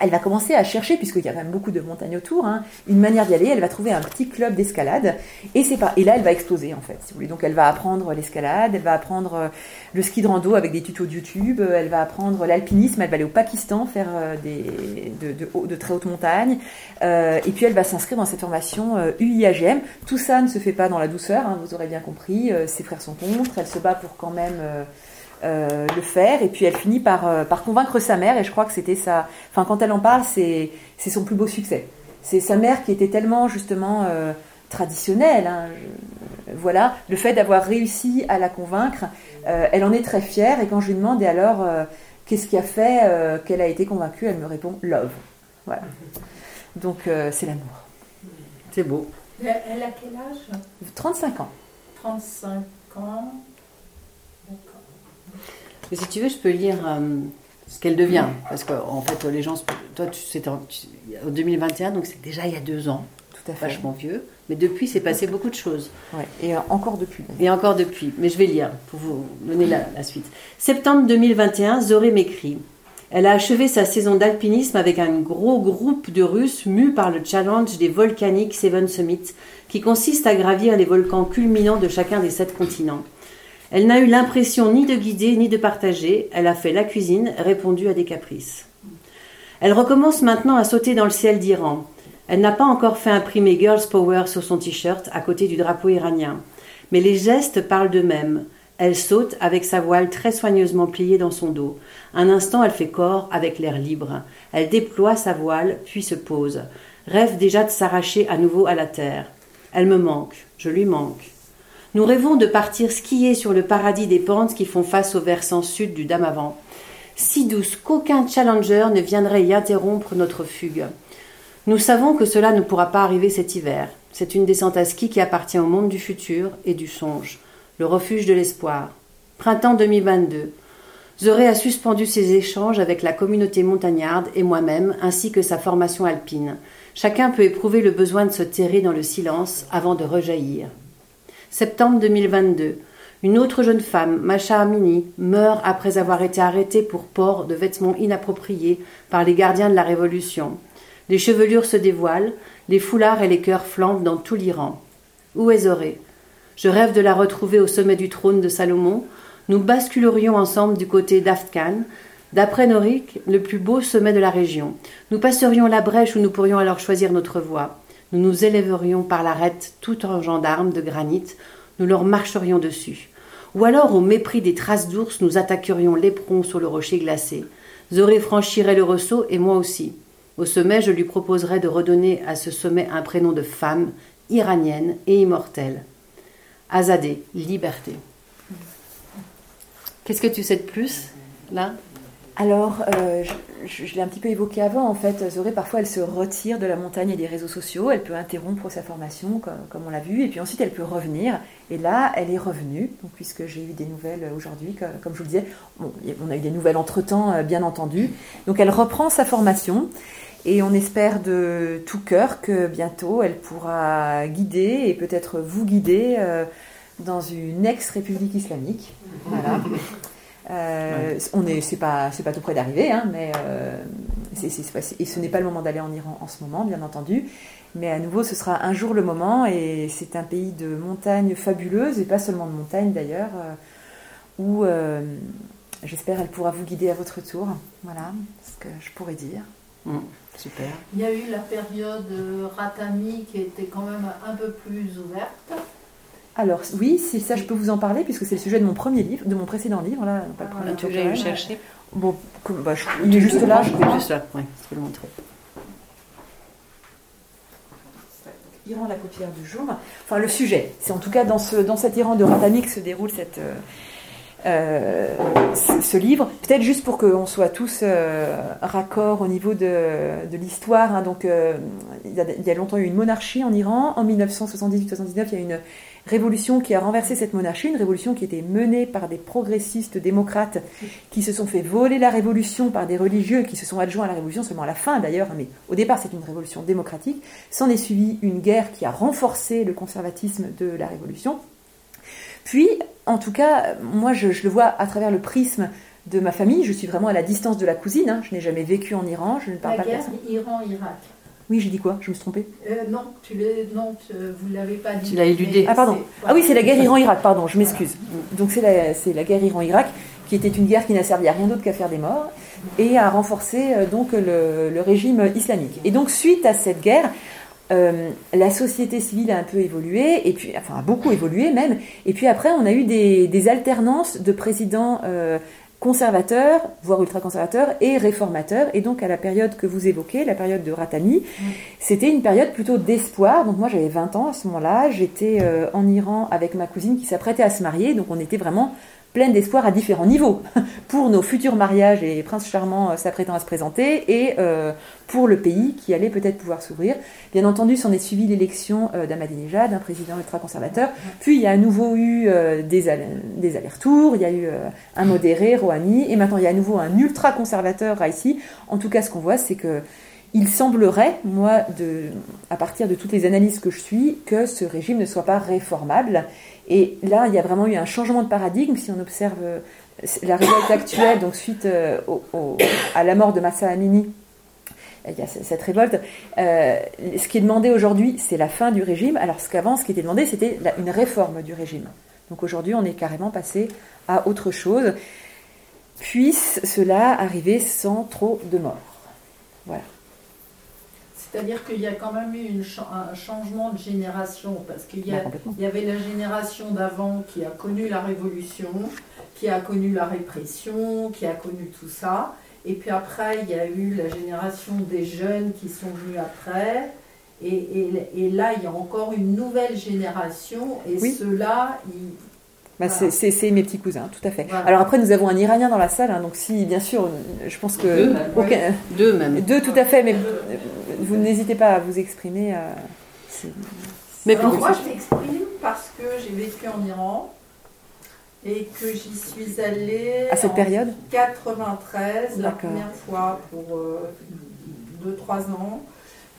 elle va commencer à chercher, puisqu'il y a quand même beaucoup de montagnes autour, hein, une manière d'y aller. Elle va trouver un petit club d'escalade. Et, et là, elle va exploser, en fait. Donc, elle va apprendre l'escalade, elle va apprendre euh, le ski de rando avec des tutos de YouTube, elle va apprendre l'alpinisme, elle va aller au Pakistan faire des, de, très hautes montagnes. Et puis, elle va s'inscrire dans cette formation euh, UIAGM. Tout ça ne se fait pas dans la douceur, hein, vous aurez bien compris. Ses frères sont contre, elle se bat pour quand même. Euh, le faire. Et puis elle finit par, euh, par convaincre sa mère. Et je crois que c'était ça enfin quand elle en parle c'est c'est son plus beau succès. C'est sa mère qui était tellement justement euh, traditionnelle hein, je- voilà. Le fait d'avoir réussi à la convaincre euh, elle en est très fière. Et quand je lui demande et alors euh, qu'est-ce qui a fait euh, qu'elle a été convaincue elle me répond love. Voilà. Donc euh, c'est l'amour. C'est beau. Elle elle a quel âge? 35 ans. 35 ans. Mais si tu veux, je peux lire euh, ce qu'elle devient. Parce que, en fait, les gens. Toi, tu, c'était en, tu- en 2021, donc c'est déjà il y a deux ans, tout à fait vachement vieux. Mais depuis, c'est passé beaucoup de choses. Ouais. et euh, encore depuis Et encore depuis. Mais je vais lire pour vous donner la, la suite. Septembre 2021, Zoré m'écrit. Elle a achevé sa saison d'alpinisme avec un gros groupe de Russes mus par le challenge des volcaniques Seven Summits, qui consiste à gravir les volcans culminants de chacun des sept continents. Elle n'a eu l'impression ni de guider ni de partager. Elle a fait la cuisine, répondu à des caprices. Elle recommence maintenant à sauter dans le ciel d'Iran. Elle n'a pas encore fait imprimer Girls Power sur son t-shirt à côté du drapeau iranien. Mais les gestes parlent d'eux-mêmes. Elle saute avec sa voile très soigneusement pliée dans son dos. Un instant, elle fait corps avec l'air libre. Elle déploie sa voile, puis se pose. Rêve déjà de s'arracher à nouveau à la terre. Elle me manque, je lui manque. Nous rêvons de partir skier sur le paradis des pentes qui font face au versant sud du Damavand. Si douce qu'aucun challenger ne viendrait y interrompre notre fugue. Nous savons que cela ne pourra pas arriver cet hiver. C'est une descente à ski qui appartient au monde du futur et du songe, le refuge de l'espoir. Printemps 2022. Zoré a suspendu ses échanges avec la communauté montagnarde et moi-même, ainsi que sa formation alpine. Chacun peut éprouver le besoin de se terrer dans le silence avant de rejaillir. Septembre 2022. Une autre jeune femme, Macha Amini, meurt après avoir été arrêtée pour port de vêtements inappropriés par les gardiens de la Révolution. Les chevelures se dévoilent, les foulards et les cœurs flambent dans tout l'Iran. Où est Zoré? Je rêve de la retrouver au sommet du trône de Salomon. Nous basculerions ensemble du côté d'Afghan, d'après Norik, le plus beau sommet de la région. Nous passerions la brèche où nous pourrions alors choisir notre voie. Nous nous élèverions par l'arête tout en gendarmes de granit, nous leur marcherions dessus. Ou alors, au mépris des traces d'ours, nous attaquerions l'éperon sur le rocher glacé. Zoré franchirait le ressaut et moi aussi. Au sommet, je lui proposerais de redonner à ce sommet un prénom de femme, iranienne et immortelle. Azadeh, liberté. Qu'est-ce que tu sais de plus, là? Alors, euh, je, l'ai un petit peu évoqué avant, en fait, Zoré, parfois, elle se retire de la montagne et des réseaux sociaux, elle peut interrompre sa formation, comme, on l'a vu, et puis ensuite, elle peut revenir. Et là, elle est revenue, donc, puisque j'ai eu des nouvelles aujourd'hui, comme, je vous le disais, bon, on a eu des nouvelles entre-temps, euh, bien entendu. Donc, elle reprend sa formation, et on espère de tout cœur que bientôt, elle pourra guider, et peut-être vous guider, euh, dans une ex-république islamique. Voilà. *laughs* Euh, on est, c'est pas, c'est pas tout près d'arriver, hein, mais euh, c'est, c'est, c'est, et ce n'est pas le moment d'aller en Iran en ce moment, bien entendu. Mais à nouveau, ce sera un jour le moment, et c'est un pays de montagnes fabuleuses, et pas seulement de montagnes d'ailleurs, euh, où euh, j'espère elle pourra vous guider à votre tour. Voilà ce que je pourrais dire. Mmh, Super. Il y a eu la période Ratami qui était quand même un peu plus ouverte. Alors oui, c'est ça, je peux vous en parler puisque c'est le sujet de mon premier livre, de mon précédent livre, là, pas le Ah, premier. Tu l'as cherché Bon, comme- bah, je- il est juste là. Je vais juste là, oui, je peux le montrer. Iran, la paupière du jour. Enfin, le sujet. C'est en tout cas dans, ce, dans cet Iran de Ratami que se déroule cette, euh, euh, ce, ce livre. Peut-être juste pour qu'on soit tous euh, raccord au niveau de, de l'histoire. hein. donc, euh, il, y a, il y a longtemps eu une monarchie en Iran. En 1978-79, il y a une révolution qui a renversé cette monarchie, une révolution qui était menée par des progressistes démocrates qui se sont fait voler la révolution par des religieux qui se sont adjoints à la révolution seulement à la fin d'ailleurs, mais au départ c'est une révolution démocratique. S'en est suivi une guerre qui a renforcé le conservatisme de la révolution. Puis, en tout cas, moi je, je le vois à travers le prisme de ma famille. Je suis vraiment à la distance de la cousine. hein. Je n'ai jamais vécu en Iran. Je ne parle La pas guerre personne. Iran-Irak. Oui, j'ai dit quoi? Je me suis trompée. Euh, non, tu l'as- non, tu- vous l'avez pas dit. Tu l'as éludé. Ah pardon. Ah oui, c'est la guerre Iran-Irak, pardon, je m'excuse. Donc c'est la, c'est la guerre Iran-Irak qui était une guerre qui n'a servi à rien d'autre qu'à faire des morts et à renforcer euh, donc le, le régime islamique. Et donc suite à cette guerre, euh, la société civile a un peu évolué, et puis, enfin, a beaucoup évolué même. Et puis après, on a eu des, des alternances de présidents euh, conservateurs, voire ultra-conservateurs, et réformateurs. Et donc, à la période que vous évoquez, la période de Ratami, c'était une période plutôt d'espoir. Donc, moi, j'avais 20 ans à ce moment-là. J'étais euh, en Iran avec ma cousine qui s'apprêtait à se marier. Donc, on était vraiment pleine d'espoir à différents niveaux *laughs* pour nos futurs mariages et princes charmants euh, s'apprêtant à se présenter et euh, pour le pays qui allait peut-être pouvoir s'ouvrir. Bien entendu, s'en est suivi l'élection euh, d'Ahmadinejad, un président ultra-conservateur. Puis il y a à nouveau eu des, des allers-retours, il y a eu un modéré, Rouhani, et maintenant il y a à nouveau un ultra-conservateur, Raisi. En tout cas, ce qu'on voit, c'est que il semblerait, moi, de, à partir de toutes les analyses que je suis, que ce régime ne soit pas réformable. Et là, il y a vraiment eu un changement de paradigme. Si on observe euh, la révolte actuelle, donc suite euh, à la mort de Massa Amini, il y a cette révolte. Euh, ce qui est demandé aujourd'hui, c'est la fin du régime, alors qu'avant, ce qui était demandé, c'était une réforme du régime. Donc aujourd'hui, on est carrément passé à autre chose. Puisse cela arriver sans trop de morts. Voilà. C'est-à-dire qu'il y a quand même eu une cha- un changement de génération, parce qu'il y, Bah, a- complètement. il y avait la génération d'avant qui a connu la révolution, qui a connu la répression, qui a connu tout ça. Et puis après, il y a eu la génération des jeunes qui sont venus après. Et, et- et là, il y a encore une nouvelle génération. Et Oui. ceux-là, ils, Bah, Voilà. c'est- mes petits cousins, tout à fait. Voilà. Alors après, nous avons un Iranien dans la salle, hein, donc si, bien sûr, je pense que... Deux, même. aucun- Deux même. Deux, tout à fait, mais vous n'hésitez pas à vous exprimer. euh, si- Mais Alors, moi, je m'exprime parce que j'ai vécu en Iran et que j'y suis allée À cette en période 93, la première fois pour 2-3 ans,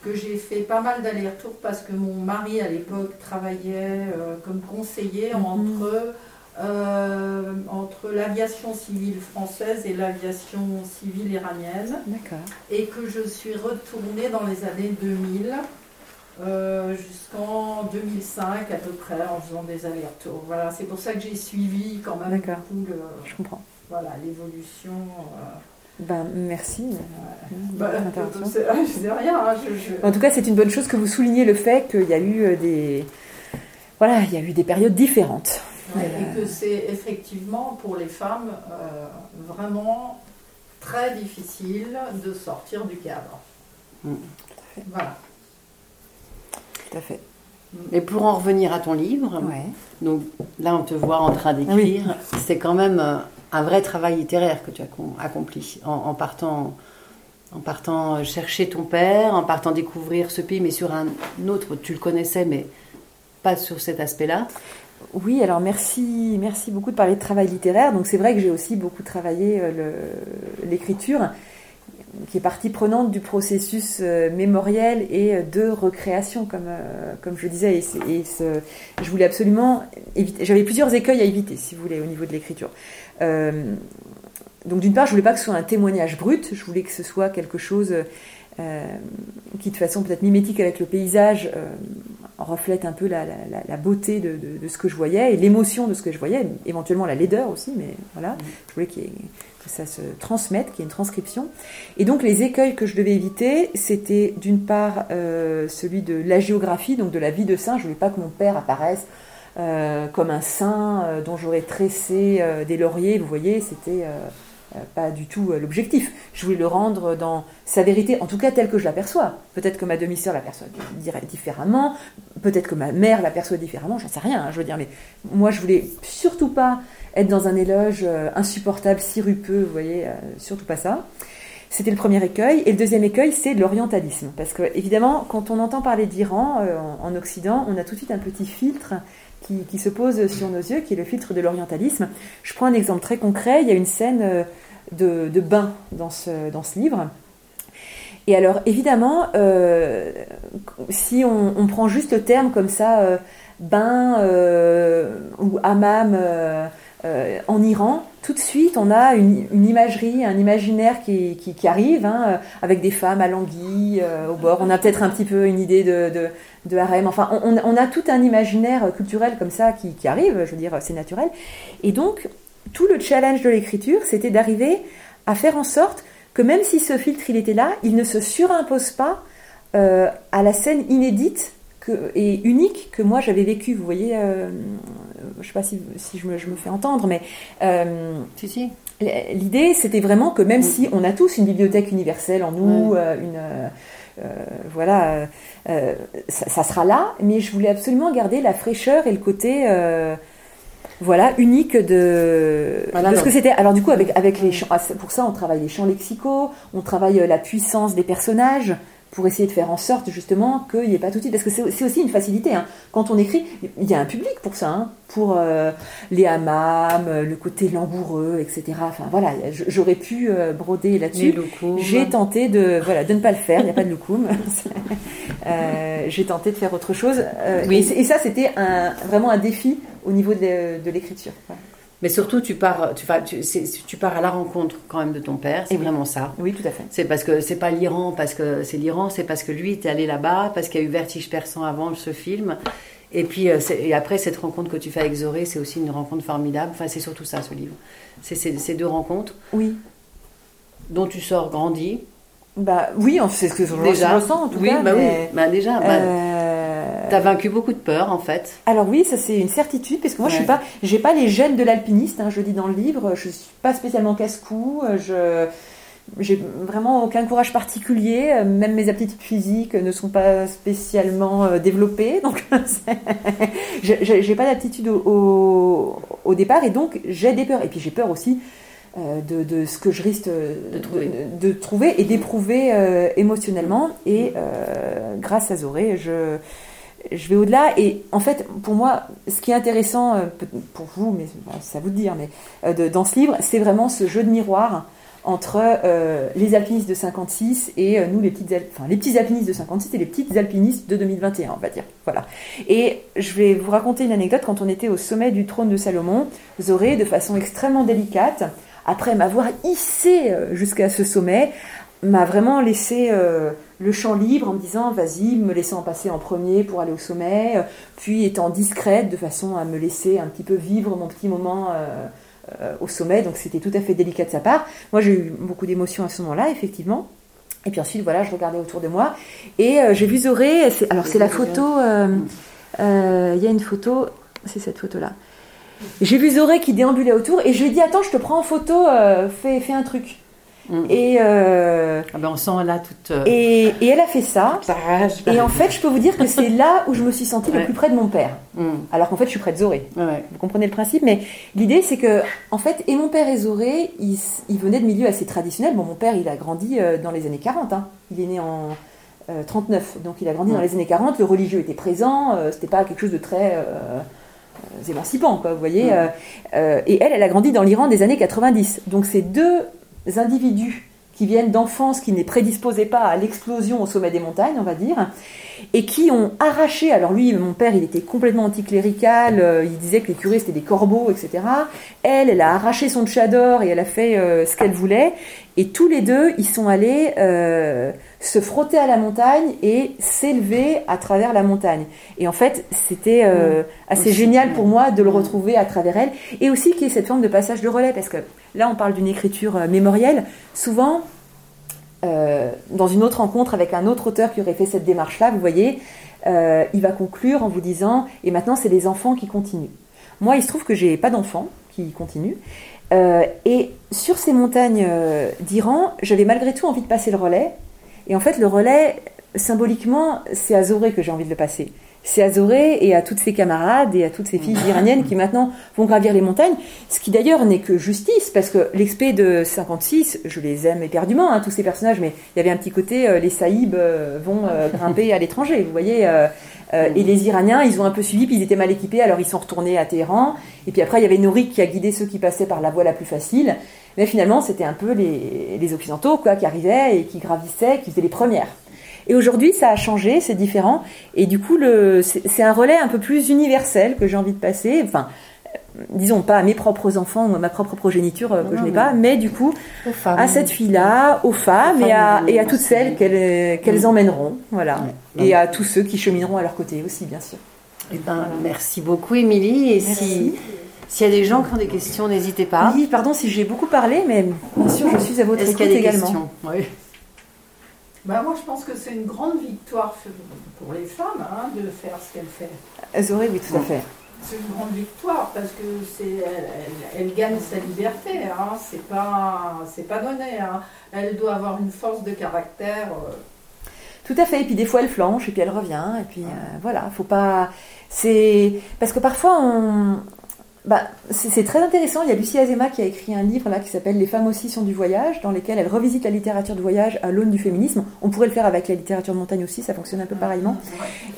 que j'ai fait pas mal d'allers-retours parce que mon mari à l'époque travaillait euh, comme conseiller Mhm. entre, euh, entre l'aviation civile française et l'aviation civile iranienne D'accord. et que je suis retournée dans les années 2000 euh, jusqu'en 2005 à peu près en faisant des allers-retours. Voilà, c'est pour ça que j'ai suivi quand même beaucoup le- Je comprends. voilà, l'évolution. euh, Ben, merci. intervention. c'est- *laughs* je dis rien. hein, je- je- En tout cas, c'est une bonne chose que vous souligniez le fait qu'il y a eu euh, des... Voilà, il y a eu des périodes différentes. Et que c'est effectivement pour les femmes euh, vraiment très difficile de sortir du cadre. Mm. Voilà. Tout à fait. Mais pour en revenir à ton livre, Ouais. donc là on te voit en train d'écrire, c'est quand même euh, un vrai travail littéraire que tu as com- accompli en, en partant, en partant chercher ton père, en partant découvrir ce pays, mais sur un autre, tu le connaissais, mais pas sur cet aspect-là. Oui, alors merci, merci beaucoup de parler de travail littéraire. Donc c'est vrai que j'ai aussi beaucoup travaillé euh, l'écriture, qui est partie prenante du processus euh, mémoriel et euh, de recréation, comme, comme je disais. Et, je voulais absolument éviter. J'avais plusieurs écueils à éviter, si vous voulez, au niveau de l'écriture. Donc d'une part, je voulais pas que ce soit un témoignage brut. Je voulais que ce soit quelque chose qui, de façon peut-être mimétique avec le paysage, euh, reflète un peu la, la- la- la beauté de, de- de ce que je voyais et l'émotion de ce que je voyais, éventuellement la laideur aussi, mais voilà, je voulais ait- que ça se transmette, qu'il y ait une transcription. Et donc les écueils que je devais éviter, c'était d'une part euh, celui de la géographie, donc de la vie de saint. Je voulais pas que mon père apparaisse euh, comme un saint euh, dont j'aurais tressé euh, des lauriers. Vous voyez, c'était euh, euh, pas du tout euh, l'objectif. Je voulais le rendre dans sa vérité, en tout cas telle que je l'aperçois. Peut-être que ma demi-sœur l'aperçoit di- différemment, peut-être que ma mère l'aperçoit différemment, j'en sais rien, hein, je veux dire, mais moi je voulais surtout pas être dans un éloge euh, insupportable, sirupeux, vous voyez, euh, surtout pas ça. C'était le premier écueil. Et le deuxième écueil, c'est l'orientalisme. Parce que, évidemment, quand on entend parler d'Iran euh, en Occident, on a tout de suite un petit filtre qui, se pose sur nos yeux, qui est le filtre de l'orientalisme. Je prends un exemple très concret. Il y a une scène euh, de, de bain dans ce, dans ce livre. Et alors, évidemment, euh, si on, prend juste le terme comme ça, euh, bain ou hammam en Iran, tout de suite, on a une, imagerie, un imaginaire qui, arrive, hein, euh, avec des femmes alanguies euh, au bord. On a peut-être un petit peu une idée de, harem. Enfin, on, a tout un imaginaire culturel comme ça qui, qui arrive, je veux dire, c'est naturel. Et donc, tout le challenge de l'écriture, c'était d'arriver à faire en sorte que même si ce filtre il était là, il ne se surimpose pas euh, à la scène inédite que, et unique que moi j'avais vécue. Vous voyez, euh, je ne sais pas si, si je, me, je, me, fais entendre, mais euh, si, si. l'idée c'était vraiment que même si on a tous une bibliothèque universelle en nous, euh, une voilà, ça, ça, sera là, mais je voulais absolument garder la fraîcheur et le côté voilà, unique de, voilà, de ce que c'était. Alors du coup, avec, avec les champs, pour ça, on travaille les champs lexicaux, on travaille la puissance des personnages pour essayer de faire en sorte justement qu'il n'y ait pas tout de suite, parce que c'est aussi une facilité. Hein. Quand on écrit, il y a un public pour ça, hein, pour euh, les hammams, le côté langoureux, etc. Enfin voilà, j'aurais pu euh, broder là-dessus. J'ai tenté de, voilà, de ne pas le faire, il n'y a pas de loukoum. *laughs* euh, J'ai tenté de faire autre chose. Euh, oui. et, et, ça, c'était un, vraiment un défi au niveau de, de l'écriture. Voilà. Mais surtout, tu pars, tu, tu, tu, pars à la rencontre quand même de ton père. C'est vraiment ça. Oui, tout à fait. C'est parce que c'est pas l'Iran, parce que c'est l'Iran, c'est parce que lui était allé là-bas, parce qu'il y a eu Vertige persan avant ce film. Et puis et après cette rencontre que tu fais avec Zoré, c'est aussi une rencontre formidable. Enfin, c'est surtout ça ce livre. C'est ces deux rencontres. Oui. Dont tu sors grandi. Bah oui, c'est ce que je déjà. ressens en tout oui, cas. bah mais, oui, bah déjà. Bah, euh, T'as vaincu beaucoup de peur en fait. Alors oui, ça c'est une certitude, parce que moi je suis pas, j'ai pas les gènes de l'alpiniste. hein, je dis dans le livre, je suis pas spécialement casse-cou. euh, Je j'ai vraiment aucun courage particulier. euh, Même mes aptitudes physiques ne sont pas spécialement euh, développées, *laughs* donc j'ai- pas d'aptitude au, au, au départ, et donc j'ai des peurs. Et puis j'ai peur aussi. euh, de, de ce que je risque De trouver. de, de trouver et d'éprouver euh, émotionnellement. Et euh, grâce à Zoré, je, je vais au-delà. Et en fait, pour moi, ce qui est intéressant, euh, pour vous, mais c'est à vous dire, mais euh, de- dans ce livre, c'est vraiment ce jeu de miroir entre euh, les alpinistes de 56 et nous, les, petites, enfin, les petits alpinistes de 56 et les petites alpinistes de 2021, on va dire. Voilà. Et je vais vous raconter une anecdote. Quand on était au sommet du trône de Salomon, Zoré, de façon extrêmement délicate, après m'avoir hissé jusqu'à ce sommet, m'a vraiment laissé le champ libre en me disant vas-y, me laissant passer en premier pour aller au sommet, euh, puis étant discrète de façon à me laisser un petit peu vivre mon petit moment euh, euh, au sommet. Donc c'était tout à fait délicat de sa part. Moi j'ai eu beaucoup d'émotions à ce moment-là, effectivement. Et puis ensuite, voilà, je regardais autour de moi et euh, j'ai vu Zoré. Alors c'est la photo. Il y a une photo. C'est cette photo-là. J'ai vu Zoré qui déambulait autour et je lui ai dit attends, je te prends en photo, fais, fais un truc. Mm. Et, euh, Ah ben, on sent là toute. euh, et, et elle a fait ça. rage. Et en fait, je peux vous dire que c'est là où je me suis sentie le plus près de mon père. Mm. Alors qu'en fait, je suis près de Zoré. Ouais. Vous comprenez le principe Mais l'idée, c'est que, en fait, et mon père et Zoré, ils, ils venaient de milieux assez traditionnels. Bon, mon père, il a grandi euh, dans les années 40. hein. Il est né en euh, 39. Donc, il a grandi dans les années 40. Le religieux était présent. euh, C'était pas quelque chose de très émancipant, quoi. Vous voyez euh, euh, Et elle, elle a grandi dans l'Iran des années 90. Donc, ces deux individus qui viennent d'enfance qui ne les prédisposaient pas à l'explosion au sommet des montagnes, on va dire, et qui ont arraché, alors lui, mon père, il était complètement anticlérical, euh, il disait que les curés c'était des corbeaux, etc. Elle, elle a arraché son tchador et elle a fait euh, ce qu'elle voulait, et tous les deux, ils sont allés euh, se frotter à la montagne et s'élever à travers la montagne. Et en fait, c'était euh, assez Aussi, génial pour moi de le retrouver à travers elle, et aussi qu'il y ait cette forme de passage de relais, parce que là, on parle d'une écriture mémorielle. Souvent, euh, dans une autre rencontre avec un autre auteur qui aurait fait cette démarche-là, vous voyez, euh, il va conclure en vous disant et maintenant c'est les enfants qui continuent. Moi, il se trouve que j'ai pas d'enfants qui continuent. Euh, et sur ces montagnes d'Iran, j'avais malgré tout envie de passer le relais. Et en fait, le relais, symboliquement, c'est à Zoré que j'ai envie de le passer. C'est à Zoré et à toutes ses camarades et à toutes ces filles iraniennes qui maintenant vont gravir les montagnes. Ce qui d'ailleurs n'est que justice, parce que l'expé de 56, je les aime éperdument, hein, tous ces personnages, mais il y avait un petit côté, euh, les saïbs euh, vont euh, *laughs* grimper à l'étranger, vous voyez. euh, et les Iraniens, ils ont un peu suivi, puis ils étaient mal équipés, alors ils sont retournés à Téhéran. Et puis après, il y avait Norik qui a guidé ceux qui passaient par la voie la plus facile. Mais finalement, c'était un peu les, les Occidentaux quoi, qui arrivaient et qui gravissaient, qui faisaient les premières. Et aujourd'hui, ça a changé, c'est différent. Et du coup, c'est un relais un peu plus universel que j'ai envie de passer. Enfin, euh, disons pas à mes propres enfants ou à ma propre progéniture euh, que Non, je n'ai pas, mais du coup, femmes. à cette fille-là, aux femmes Aux et à, femmes, et à oui, toutes celles qu'elles Mm. emmèneront. Voilà. Et à tous ceux qui chemineront à leur côté aussi, bien sûr. Eh ben, merci beaucoup, Émilie. Et si s'il y a des gens qui ont des questions, n'hésitez pas. Oui, pardon si j'ai beaucoup parlé, mais bien sûr, je suis à votre écoute également. questions? Oui. Bah, moi, je pense que c'est une grande victoire pour les femmes hein, de faire ce qu'elle fait. Zoré, oui, tout à fait. C'est une grande victoire parce que c'est elle, elle- elle gagne sa liberté. Hein. C'est pas c'est pas donné. Hein. Elle doit avoir une force de caractère. euh, Tout à fait. Et puis des fois, elle flanche, et puis elle revient. Et puis euh, voilà, faut pas. C'est parce que parfois on. Bah, c'est très intéressant. Il y a Lucie Azema qui a écrit un livre là qui s'appelle Les femmes aussi sont du voyage, dans lequel elle revisite la littérature de voyage à l'aune du féminisme. On pourrait le faire avec la littérature de montagne aussi, ça fonctionne un peu pareillement.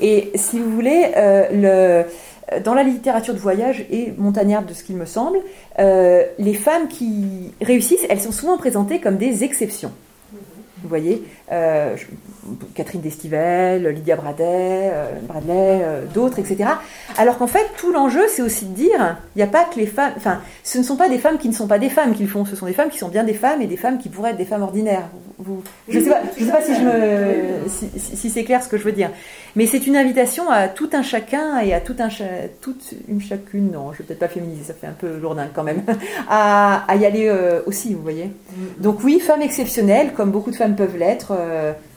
Et si vous voulez, euh, le, dans la littérature de voyage et montagnarde de ce qu'il me semble, euh, les femmes qui réussissent, elles sont souvent présentées comme des exceptions. Vous voyez, euh, Catherine Destivelle, Lydia Bradet, euh, Bradley, euh, d'autres, etc. Alors qu'en fait, tout l'enjeu, c'est aussi de dire, il n'y a pas que les femmes, enfin, ce ne sont pas des femmes qui ne sont pas des femmes qui le font, ce sont des femmes qui sont bien des femmes et des femmes qui pourraient être des femmes ordinaires. Vous, je ne sais pas, je sais pas si, je me, si, c'est clair ce que je veux dire. Mais c'est une invitation à tout un chacun et à tout un toute une chacune, non, je vais peut-être pas féminiser, ça fait un peu lourdin quand même, *laughs* à, à y aller aussi, vous voyez. Donc oui, femme exceptionnelle, comme beaucoup de femmes femmes peuvent l'être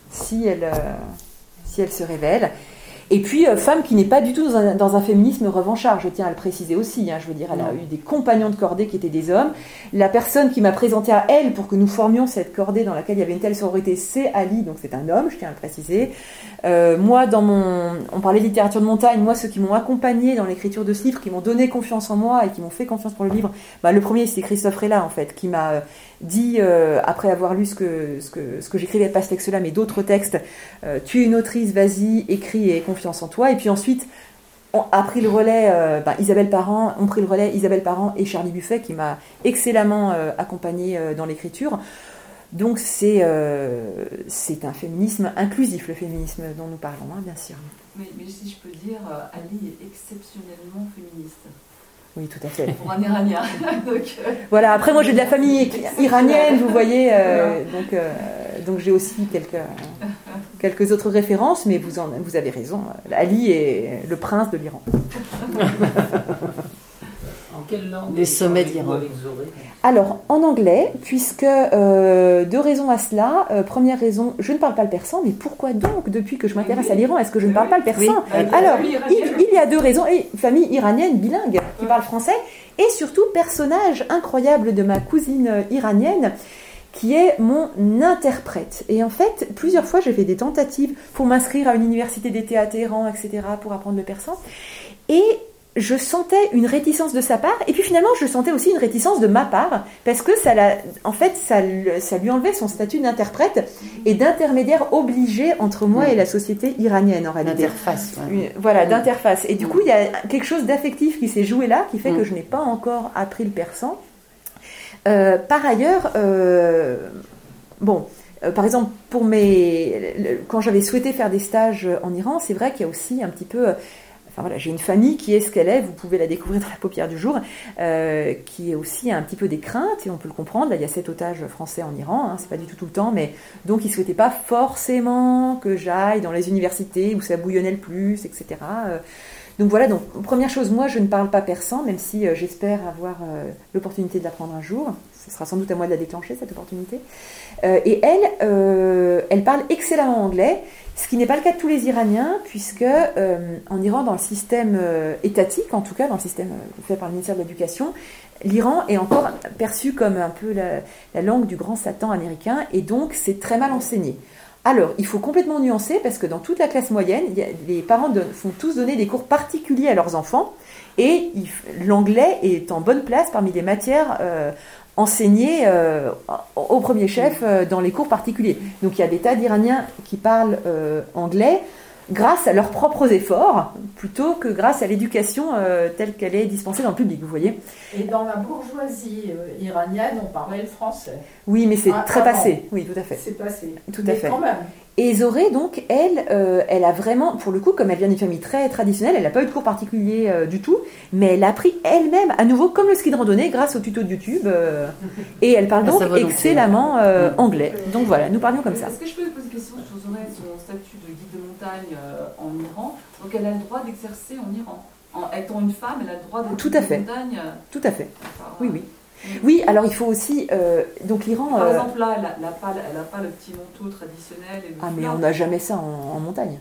si elles, si elles se révèlent. Et puis, euh, femme qui n'est pas du tout dans un, féminisme revanchard, je tiens à le préciser aussi. Hein, je veux dire, elle a eu des compagnons de cordée qui étaient des hommes. La personne qui m'a présenté à elle pour que nous formions cette cordée dans laquelle il y avait une telle sororité, c'est Ali, donc c'est un homme, je tiens à le préciser. Euh, moi, dans mon, on parlait de littérature de montagne. Moi, ceux qui m'ont accompagné dans l'écriture de ce livre, qui m'ont donné confiance en moi et qui m'ont fait confiance pour le livre, bah, le premier, c'est Christophe Rella, en fait, qui m'a dit, euh, après avoir lu ce que, j'écrivais, pas ce texte-là, mais d'autres textes, euh, tu es une autrice, vas-y, écris et confiance en toi. Et puis ensuite, on a pris le relais, euh, ben, Isabelle Parent, ont pris le relais Isabelle Parent et Charlie Buffet, qui m'a excellemment accompagné dans l'écriture. Donc c'est un féminisme inclusif, le féminisme dont nous parlons, hein, bien sûr. Mais, si je peux dire, Ali est exceptionnellement féministe. Oui, tout à fait. Pour un Iranien. *laughs* Euh, voilà, après moi j'ai de la famille *laughs* iranienne, vous voyez, euh, donc, euh, donc j'ai aussi quelques, quelques autres références, mais vous, en, vous avez raison, Ali est le prince de l'Iran. *laughs* quelle langue Les sommets d'Iran. Alors, en anglais, puisque euh, deux raisons à cela. Euh, première raison, je ne parle pas le persan, mais pourquoi donc, depuis que je m'intéresse à l'Iran, est-ce que je ne parle pas le persan? Alors, il, y a deux raisons. Et famille iranienne bilingue qui parle français, et surtout personnage incroyable de ma cousine iranienne qui est mon interprète. Et en fait, plusieurs fois, j'ai fait des tentatives pour m'inscrire à une université d'été à Téhéran, etc., pour apprendre le persan. Et je sentais une réticence de sa part, et puis finalement, je sentais aussi une réticence de ma part, parce que ça, en fait, ça, ça lui enlevait son statut d'interprète et d'intermédiaire obligé entre moi et la société iranienne, en réalité. D'interface. Voilà, d'interface. Et du coup, il y a quelque chose d'affectif qui s'est joué là, qui fait que mm. je n'ai pas encore appris le persan. Euh, par ailleurs, euh, bon, euh, par exemple, pour mes, quand j'avais souhaité faire des stages en Iran, c'est vrai qu'il y a aussi un petit peu voilà, j'ai une famille qui est ce qu'elle est, vous pouvez la découvrir dans la paupière du jour, euh, qui est aussi un petit peu des craintes, et on peut le comprendre. Là, il y a sept otages français en Iran, hein, c'est pas du tout tout le temps, mais donc ils souhaitaient pas forcément que j'aille dans les universités où ça bouillonnait le plus, etc. donc voilà, donc première chose, moi je ne parle pas persan, même si euh, j'espère avoir l'opportunité de l'apprendre un jour. Ce sera sans doute à moi de la déclencher, cette opportunité. et elle, elle parle excellemment anglais. Ce qui n'est pas le cas de tous les Iraniens, puisque euh, en Iran, dans le système euh, étatique, en tout cas dans le système euh, fait par le ministère de l'Éducation, l'Iran est encore perçu comme un peu la, langue du grand Satan américain, et donc c'est très mal enseigné. Alors, il faut complètement nuancer, parce que dans toute la classe moyenne, les parents font tous donner des cours particuliers à leurs enfants, et l'anglais est en bonne place parmi les matières enseigner euh, au premier chef euh, dans les cours particuliers. Donc il y a des tas d'Iraniens qui parlent euh, anglais grâce à leurs propres efforts, plutôt que grâce à l'éducation telle qu'elle est dispensée dans le public, vous voyez. Et dans la bourgeoisie iranienne, on parlait le français. Oui, mais c'est ah, très passé. Oui, tout à fait. C'est passé. Tout à fait. Quand même. Et Zoré, donc, elle, euh, elle a vraiment, pour le coup, comme elle vient d'une famille très traditionnelle, elle n'a pas eu de cours particulier euh, du tout, mais elle a appris elle-même, à nouveau, comme le ski de randonnée, grâce au tuto de YouTube. Euh, et elle parle donc excellemment mm. anglais. Donc voilà, nous parlions comme ça. Est-ce que je peux poser une question sur Zoré, son statut de guide de montagne en Iran? Donc elle a le droit d'exercer en Iran. En étant une femme, elle a le droit d'être guide de montagne Tout à fait. oui, oui. Oui, alors il faut aussi. Euh, donc l'Iran. Par euh, exemple, là, elle n'a pas, pas, le petit manteau traditionnel. ah, mais on n'a jamais ça en, montagne.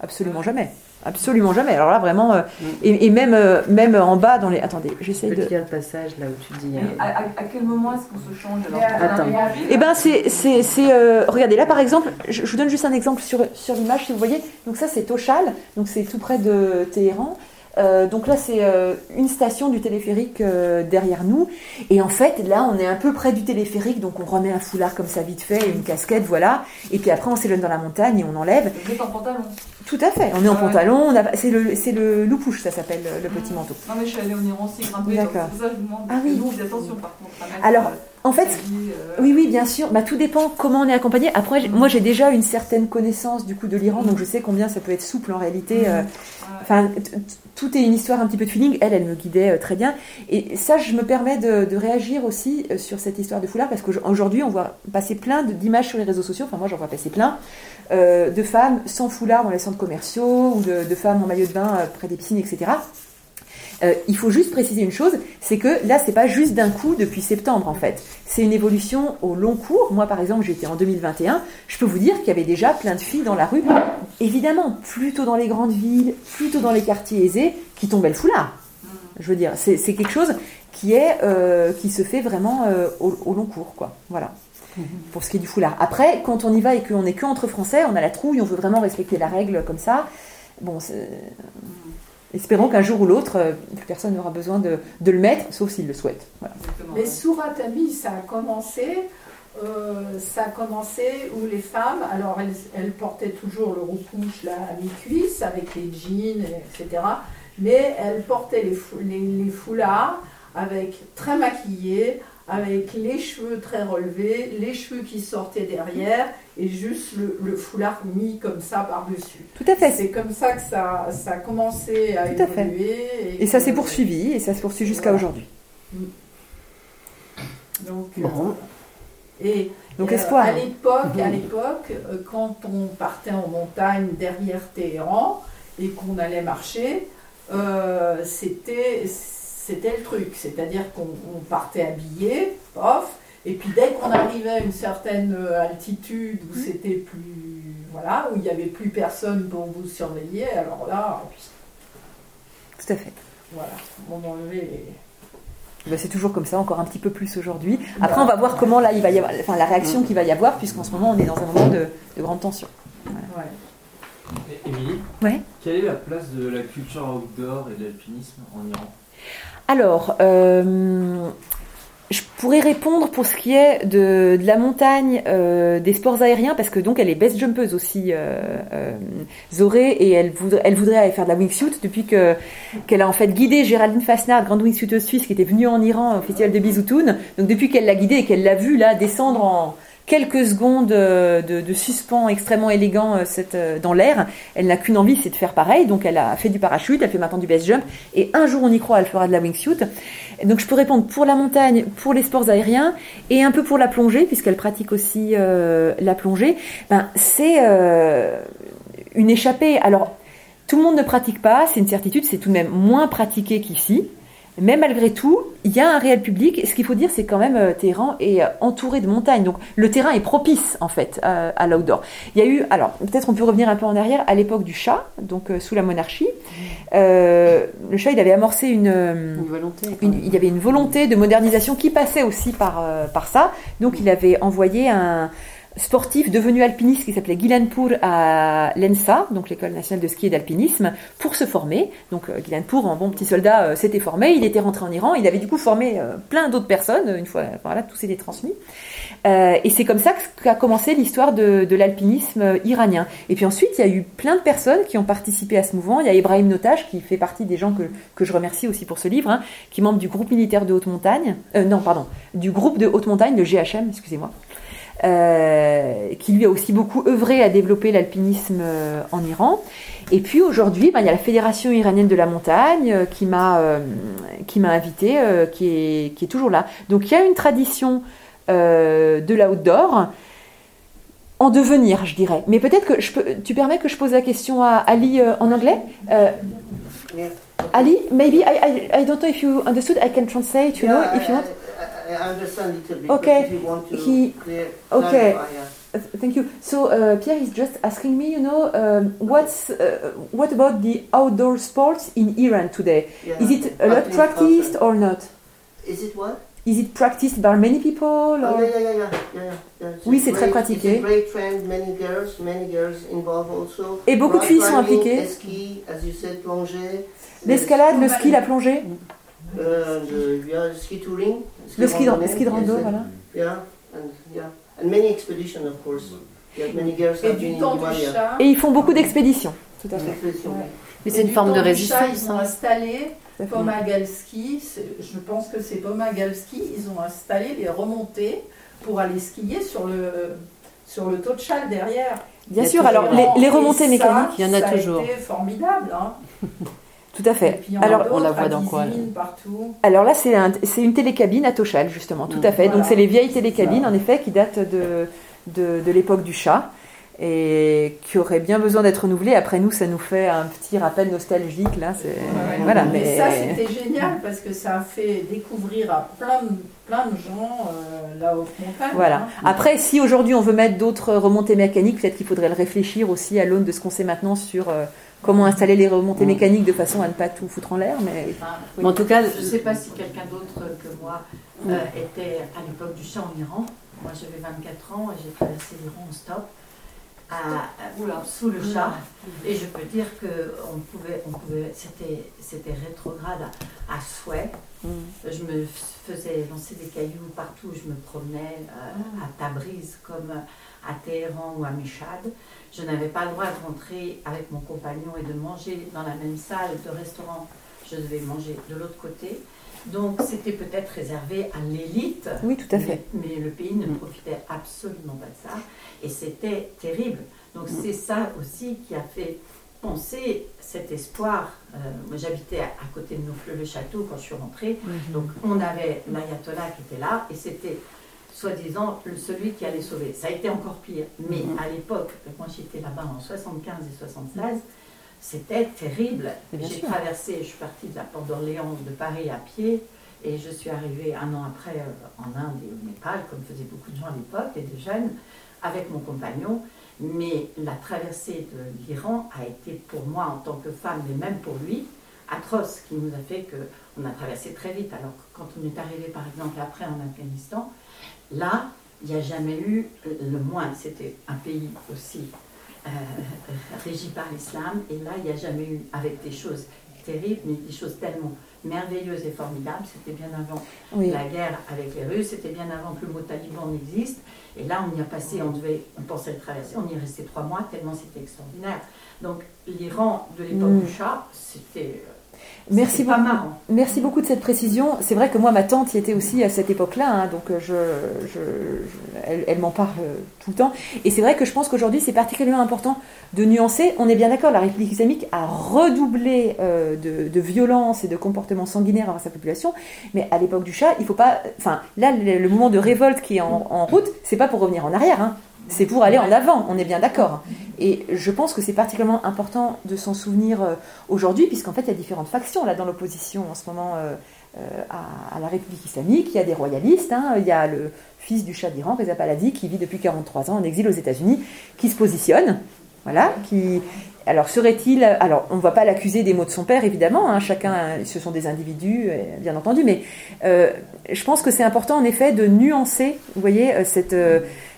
Absolument jamais. Absolument jamais. Alors là, vraiment. Euh, mm. et, même, même en bas, dans les. Attendez, j'essaie de. lire le passage là où tu dis. À, quel moment est-ce qu'on se change Attends. Eh bien, c'est. regardez, là par exemple, je, vous donne juste un exemple sur, sur l'image, si vous voyez. Donc ça, c'est Toshal, donc c'est tout près de Téhéran. Euh, donc là, c'est euh, une station du téléphérique euh, derrière nous. Et en fait, là, on est un peu près du téléphérique, donc on remet un foulard comme ça vite fait et une casquette, voilà. Et puis après, on s'éloigne dans la montagne et on enlève. Vous êtes en pantalon Tout à fait. On est en ah pantalon. C'est le, c'est le loupouche, ça s'appelle le petit manteau. Non, mais je suis allée au Iran aussi grimper. D'accord. C'est pour ça que je vous demande. Ah oui. Nous, attention par contre. Alors. En fait, oui, oui, bien sûr. Bah, tout dépend comment on est accompagné. Après, moi, j'ai déjà une certaine connaissance du coup de l'Iran, donc je sais combien ça peut être souple en réalité. Enfin, tout est une histoire un petit peu de feeling. Elle, elle me guidait euh, très bien. Et ça, je me permets de, réagir aussi euh, sur cette histoire de foulard parce qu'aujourd'hui, on voit passer plein d'images sur les réseaux sociaux. Enfin, moi, j'en vois passer plein euh, de femmes sans foulard dans les centres commerciaux ou de, femmes en maillot de bain près des piscines, etc. Euh, il faut juste préciser une chose, c'est que là, c'est pas juste d'un coup depuis septembre en fait. C'est une évolution au long cours. Moi, par exemple, j'étais en 2021. Je peux vous dire qu'il y avait déjà plein de filles dans la rue. Évidemment, plutôt dans les grandes villes, plutôt dans les quartiers aisés, qui tombaient le foulard. Je veux dire, c'est quelque chose qui est euh, qui se fait vraiment euh, au, long cours, quoi. Voilà. Pour ce qui est du foulard. Après, quand on y va et qu'on est que entre Français, on a la trouille, on veut vraiment respecter la règle comme ça. Bon, espérons qu'un jour ou l'autre, euh, plus personne n'aura besoin de, de le mettre, sauf s'il le souhaite. Voilà. Mais sous Ratami, ça a commencé, euh, ça a commencé où les femmes, alors elles, elles portaient toujours le roupouche là, à mi-cuisse avec les jeans, etc. Mais elles portaient les, fou- les, les foulards avec très maquillés, avec les cheveux très relevés, les cheveux qui sortaient derrière et juste le, le foulard mis comme ça par-dessus. Tout à fait. C'est comme ça que ça, ça a commencé à Tout à fait. évoluer. Et ça s'est poursuivi, et ça se poursuit jusqu'à Voilà. aujourd'hui. Donc, Bon. euh, et Donc euh, espoir. À l'époque, à l'époque, euh, quand on partait en montagne derrière Téhéran et qu'on allait marcher, c'était c'était le truc, c'est-à-dire qu'on on partait habillé, pof, et puis dès qu'on arrivait à une certaine euh, altitude où c'était plus voilà, où il n'y avait plus personne pour vous surveiller, alors là, Tout à fait. voilà, on enlevait les Ben, c'est toujours comme ça, encore un petit peu plus aujourd'hui. Après, on va voir comment là, il va y avoir, enfin, la réaction qu'il va y avoir, puisqu'en ce moment, on est dans un moment de, de grande tension. ouais. Émilie Ouais. Quelle est la place de la culture outdoor et de l'alpinisme en Iran? Alors, euh, je pourrais répondre pour ce qui est de, de la montagne, euh, des sports aériens, parce que donc elle est best jumpeuse aussi, euh, euh, Zoré, et elle voudrait, elle voudrait aller faire de la wingsuit depuis que qu'elle a en fait guidé Géraldine Fasnard, grande wingsuiteuse suisse, qui était venue en Iran au festival de Bisoutoun. Donc depuis qu'elle l'a guidée et qu'elle l'a vue là descendre en quelques secondes euh, de, suspens extrêmement élégant euh, euh, dans l'air, elle n'a qu'une envie, c'est de faire pareil. Donc elle a fait du parachute, elle fait maintenant du base jump, et un jour on y croit, elle fera de la wingsuit. Donc je peux répondre pour la montagne, pour les sports aériens et un peu pour la plongée puisqu'elle pratique aussi la plongée. Ben, c'est une échappée. Alors tout le monde ne pratique pas, c'est une certitude, c'est tout de même moins pratiqué qu'ici. Mais malgré tout, il y a un réel public. Et ce qu'il faut dire, c'est quand même euh, Téhéran est euh, entouré de montagnes. Donc le terrain est propice en fait euh, à l'outdoor. Il y a eu, alors peut-être on peut revenir un peu en arrière, à l'époque du Shah, donc euh, sous la monarchie. Euh, le Shah, il avait amorcé une, Une volonté. une- il y avait une volonté de modernisation qui passait aussi par, euh, par ça. Donc il avait envoyé un sportif devenu alpiniste qui s'appelait Gilanpour à l'ENSA, donc l'école nationale de ski et d'alpinisme, pour se former. Donc euh, Gilanpour, en bon petit soldat, euh, s'était formé. Il était rentré en Iran. Il avait du coup formé euh, plein d'autres personnes. Une fois, voilà, tout s'était transmis. Et c'est comme ça qu'a commencé l'histoire de, de l'alpinisme iranien. Et puis ensuite, il y a eu plein de personnes qui ont participé à ce mouvement. Il y a Ibrahim Notage, qui fait partie des gens que, que je remercie aussi pour ce livre, hein, qui est membre du groupe militaire de haute montagne, non, pardon, du groupe de haute montagne, le GHM, excusez-moi, euh, qui lui a aussi beaucoup œuvré à développer l'alpinisme euh, en Iran. Et puis aujourd'hui, ben, il y a la Fédération iranienne de la montagne euh, qui m'a qui m'a invité, qui, est, qui est toujours là. Donc il y a une tradition de l'outdoor en devenir, je dirais. Mais peut-être que je peux, tu permets que je pose la question à Ali euh, en anglais? Ali, maybe I, I, I don't know if you understood. I can translate, you know, Yeah, if you want. I, understand a little bit. Okay, if you want to he- clear, okay. clarify, yeah. Uh, Thank you. So uh, Pierre is just asking me, you know, um, what's uh, what about the outdoor sports in Iran today? Yeah. Is it a lot practiced or not? Is it what? Is it practiced by many people? Oh, Or? yeah, yeah, yeah, yeah, yeah, yeah, yeah. It's a Oui, c'est très pratiqué. It's a great trend. Many girls, many girls involved also. Et beaucoup de filles sont impliquées. Ski, as you said, plongée. L'escalade, le ski, la plongée, Uh, the, yeah, the ski touring. le ski randonnée, ski de rando, voilà. Yeah, and yeah, and many expeditions, of course. Yeah, many girls Et du temps du chat. Et ils font beaucoup d'expéditions. Tout à fait. Expedition. Ouais. Mais c'est une du forme temps de du résistance. chat, Ils ont hein. installé Tout à fait. Pomagalski, je pense que c'est Pomagalski, ils ont installé les remontées pour aller skier sur le, sur le taux de derrière. Bien sûr. Alors les, les remontées ça, mécaniques, il y en a ça toujours. été formidable. Hein. *laughs* tout à Et fait. puis Alors on la voit dans quoi, là partout. Alors là, c'est un- c'est une télécabine à Tochal, justement, tout Mm. à fait. Donc c'est les vieilles télécabines, en effet, qui datent de, de, de l'époque du chat. et qui aurait bien besoin d'être renouvelé. Après nous, ça nous fait un petit rappel nostalgique là. voilà, mais mais ça c'était génial parce que ça a fait découvrir à plein de, plein de gens euh, la haute montagne. Voilà. hein. Après, si aujourd'hui on veut mettre d'autres remontées mécaniques, peut-être qu'il faudrait le réfléchir aussi à l'aune de ce qu'on sait maintenant sur euh, comment installer les remontées mécaniques de façon à ne pas tout foutre en l'air. Mais Enfin, Mais en tout cas, Je ne sais pas si quelqu'un d'autre que moi euh, était à l'époque du chat en Iran. Moi j'avais 24 ans et j'ai traversé l'Iran en stop. À, à- oula, sous le chat. Et je peux dire que on pouvait, on pouvait, c'était, c'était rétrograde à, à souhait. Je me faisais lancer des cailloux partout où je me promenais, euh, à Tabriz comme à Téhéran ou à Meshad. Je n'avais pas le droit de rentrer avec mon compagnon et de manger dans la même salle de restaurant. Je devais manger de l'autre côté. Donc c'était peut-être réservé à l'élite. oui, tout à fait. Mais, mais le pays ne profitait absolument pas de ça. Et c'était terrible. Donc c'est ça aussi qui a fait penser cet espoir. Euh, moi j'habitais à, à côté de Neaufle-le-Château quand je suis rentrée. Donc on avait l'ayatollah qui était là et c'était soi-disant celui qui allait sauver. Ça a été encore pire. Mais à l'époque, moi j'étais là-bas en 75 et 76, c'était terrible. J'ai traversé, je suis partie de la porte d'Orléans de Paris à pied et je suis arrivée un an après euh, en Inde et au Népal, comme faisaient beaucoup de gens à l'époque et des jeunes, avec mon compagnon. Mais la traversée de l'Iran a été pour moi en tant que femme, mais même pour lui, atroce, qui nous a fait que on a traversé très vite. Alors que quand on est arrivé par exemple après en Afghanistan, là, il n'y a jamais eu le moins. C'était un pays aussi euh, régi par l'islam, et là, il n'y a jamais eu, avec des choses terribles, mais des choses tellement merveilleuses et formidables. C'était bien avant Oui. la guerre avec les Russes, c'était bien avant que le mot taliban n'existe. Et là, on y a passé, on devait, on pensait le traverser, on y est resté trois mois, tellement c'était extraordinaire. Donc, l'Iran de l'époque Mm. du Shah, c'était euh, Merci beaucoup. marrant. Merci beaucoup de cette précision. C'est vrai que moi, ma tante y était aussi à cette époque-là, hein, donc euh, je, je- je- elle, elle m'en parle euh, tout le temps. Et c'est vrai que je pense qu'aujourd'hui, c'est particulièrement important de nuancer. On est bien d'accord, la République islamique a redoublé euh, de, de violence et de comportements sanguinaires envers sa population, mais à l'époque du Shah, il faut pas. Enfin, là, le, le mouvement de révolte qui est en, en route, c'est pas pour revenir en arrière. hein. C'est pour aller en avant, on est bien d'accord. Et je pense que c'est particulièrement important de s'en souvenir euh, aujourd'hui, puisqu'en fait, il y a différentes factions là dans l'opposition en ce moment euh, euh, à, la République islamique. Il y a des royalistes, hein, il y a le fils du Shah d'Iran, Reza Pahlavi, qui vit depuis 43 ans en exil aux États-Unis, qui se positionne. Voilà, qui. Alors serait-il. Alors on ne va pas l'accuser des mots de son père, évidemment, hein, chacun, ce sont des individus, bien entendu, mais je pense que c'est important en effet de nuancer, vous voyez, cette,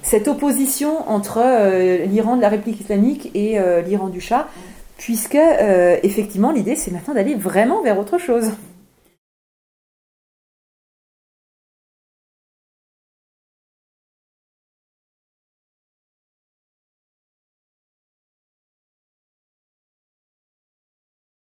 cette opposition entre euh, l'Iran de la République islamique et euh, l'Iran du Shah, puisque euh, effectivement l'idée c'est maintenant d'aller vraiment vers autre chose.